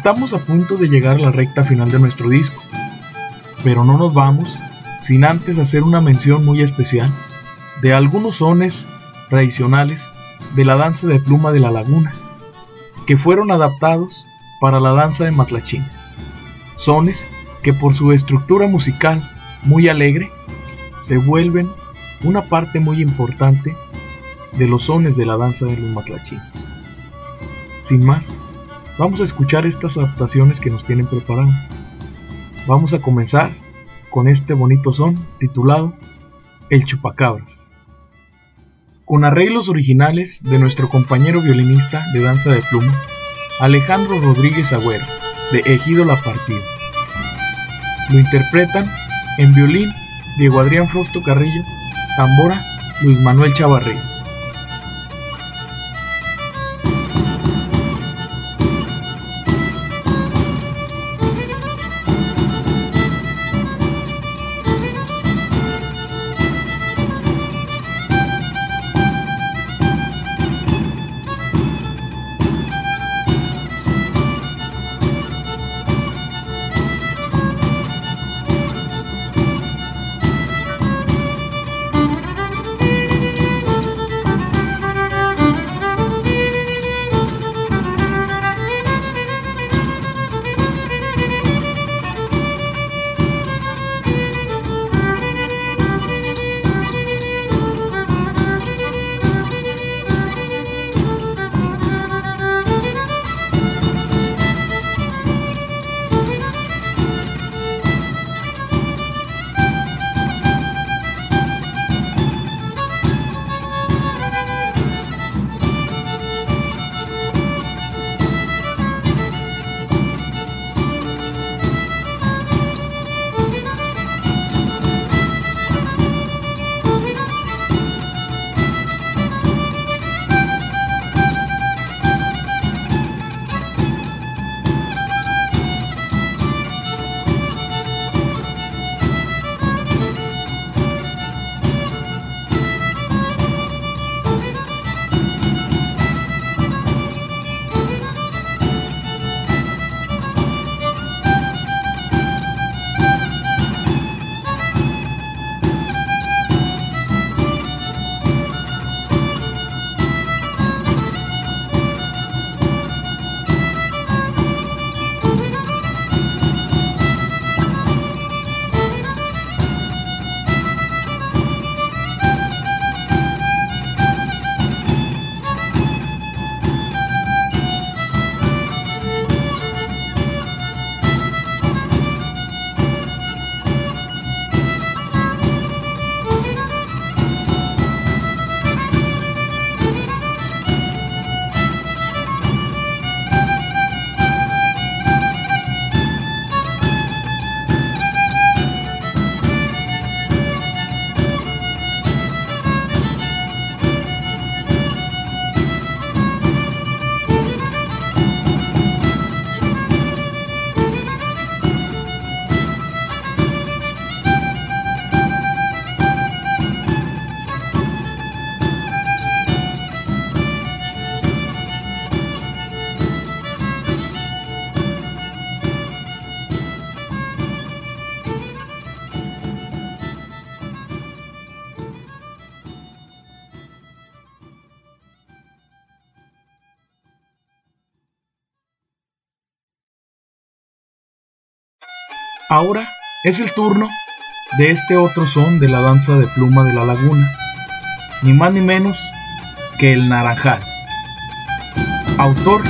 [SPEAKER 1] Estamos a punto de llegar a la recta final de nuestro disco, pero no nos vamos sin antes hacer una mención muy especial de algunos sones tradicionales de la danza de pluma de la laguna, que fueron adaptados para la danza de matlachines. Sones que por su estructura musical muy alegre se vuelven una parte muy importante de los sones de la danza de los matlachines. Sin más, Vamos a escuchar estas adaptaciones que nos tienen preparadas. Vamos a comenzar con este bonito son titulado El Chupacabras. Con arreglos originales de nuestro compañero violinista de danza de pluma, Alejandro Rodríguez Agüero, de Ejido La Partida. Lo interpretan en violín Diego Adrián Frosto Carrillo, tambora Luis Manuel Chavarría. Ahora es el turno de este otro son de la danza de pluma de la laguna, ni más ni menos que el naranjal. Autor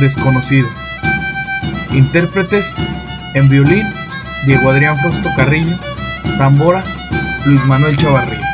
[SPEAKER 1] desconocido. Intérpretes en violín Diego Adrián Frosto Carrillo, tambora Luis Manuel Chavarría.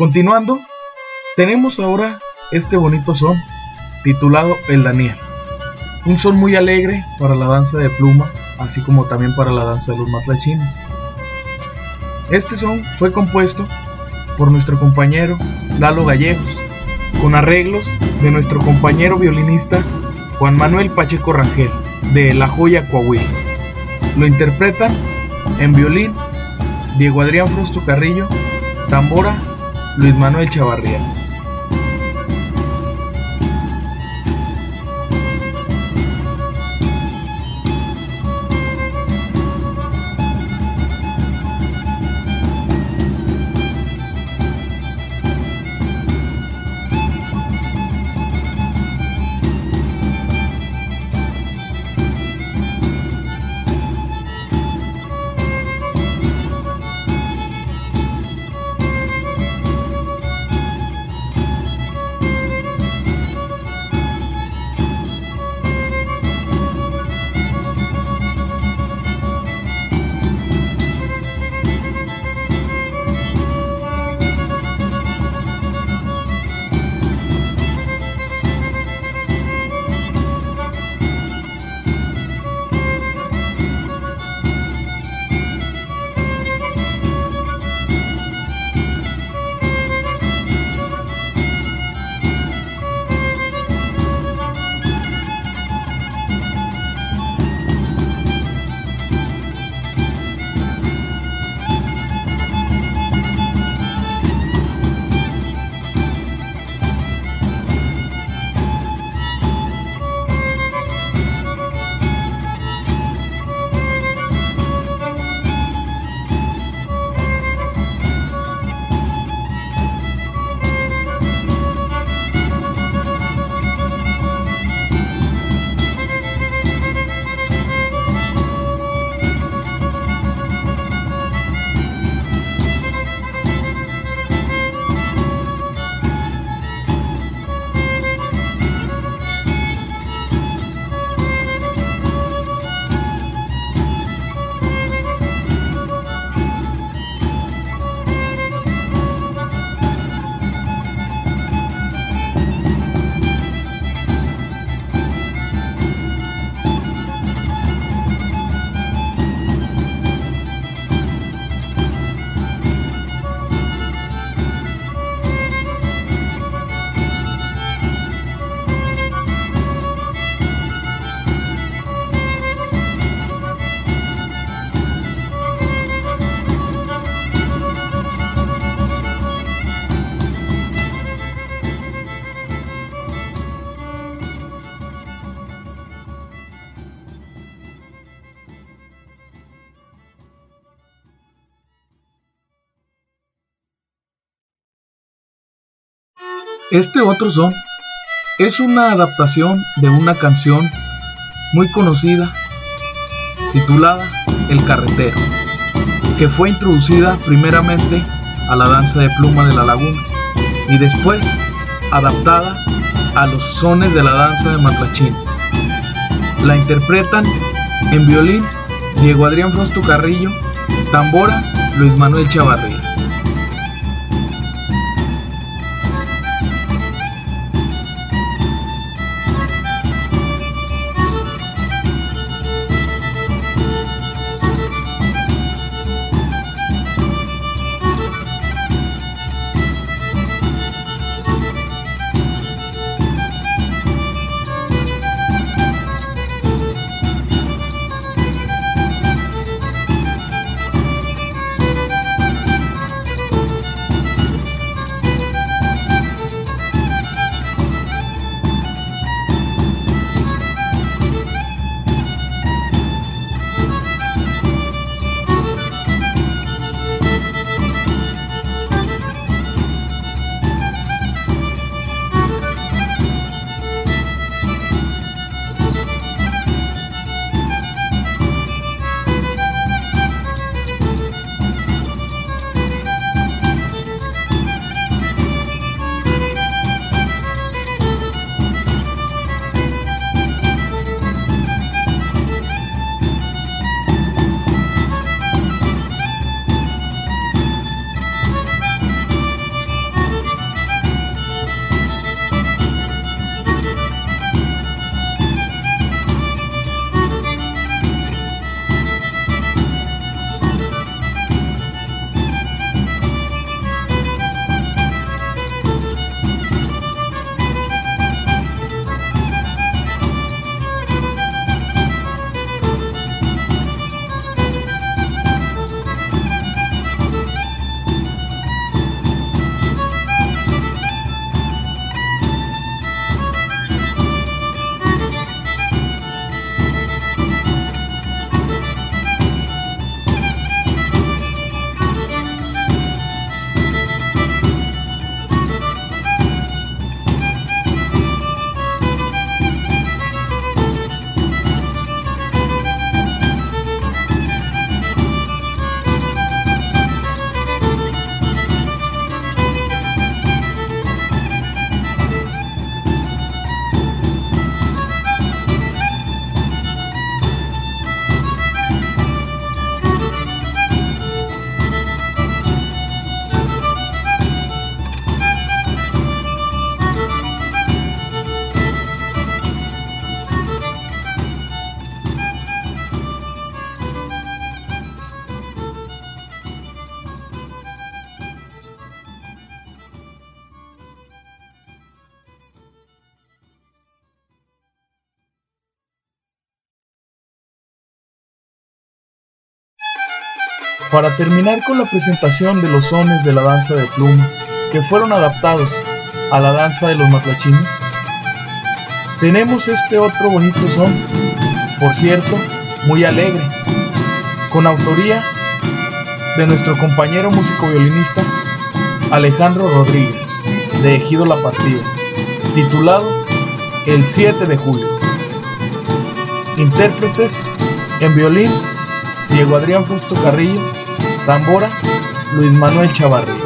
[SPEAKER 1] Continuando, tenemos ahora este bonito son titulado El Daniel. Un son muy alegre para la danza de pluma, así como también para la danza de los matlachines. Este son fue compuesto por nuestro compañero Lalo Gallegos, con arreglos de nuestro compañero violinista Juan Manuel Pacheco Rangel, de La Joya Coahuila. Lo interpretan en violín Diego Adrián Frosto Carrillo, tambora Luis Manuel Chavarría. Este otro son es una adaptación de una canción muy conocida titulada El Carretero, que fue introducida primeramente a la danza de pluma de la laguna y después adaptada a los sones de la danza de matlachines. La interpretan en violín Diego Adrián Frosto Carrillo, tambora Luis Manuel Chavarría. Para terminar con la presentación de los sones de la danza de pluma, que fueron adaptados a la danza de los matlachines, tenemos este otro bonito son, por cierto, muy alegre, con autoría de nuestro compañero músico violinista Alejandro Rodríguez, de Ejido La Partida, titulado El 7 de julio. Intérpretes en violín Diego Adrián Fusto Carrillo Luis Manuel Chavarri.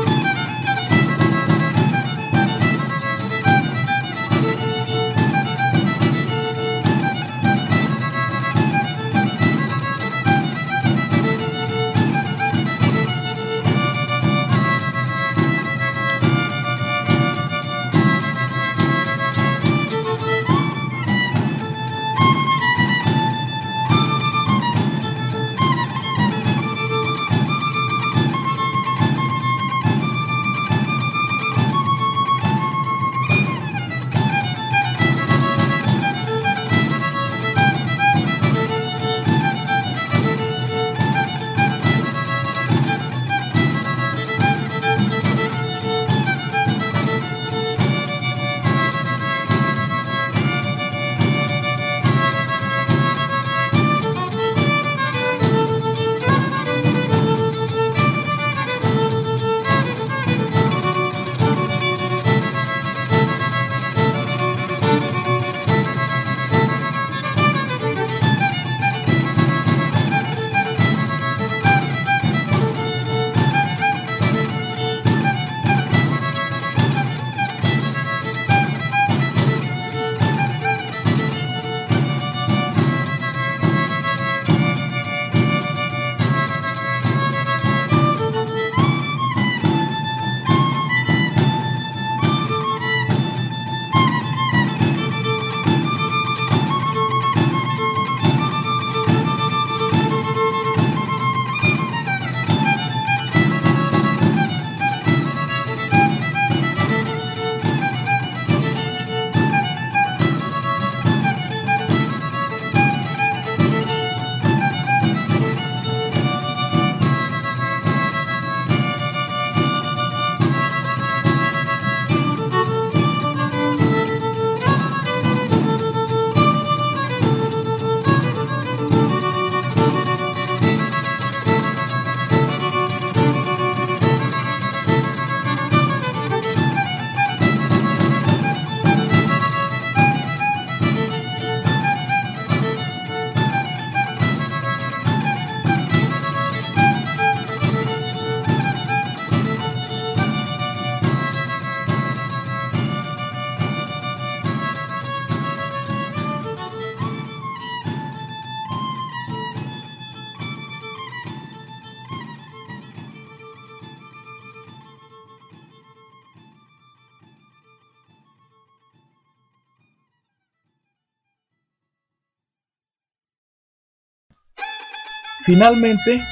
[SPEAKER 1] Finalmente,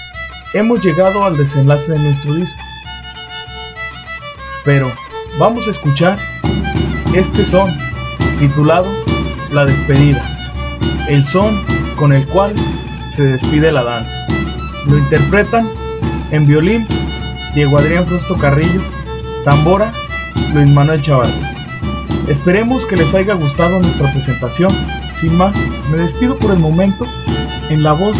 [SPEAKER 1] hemos llegado al desenlace de nuestro disco. Pero vamos a escuchar este son titulado La despedida, el son con el cual se despide la danza. Lo interpretan en violín Diego Adrián Frosto Carrillo, tambora Luis Manuel Chaval. Esperemos que les haya gustado nuestra presentación. Sin más, me despido por el momento en la voz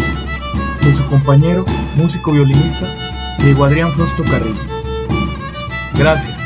[SPEAKER 1] de su compañero, músico violinista, Diego Adrián Frosto Carrillo. Gracias.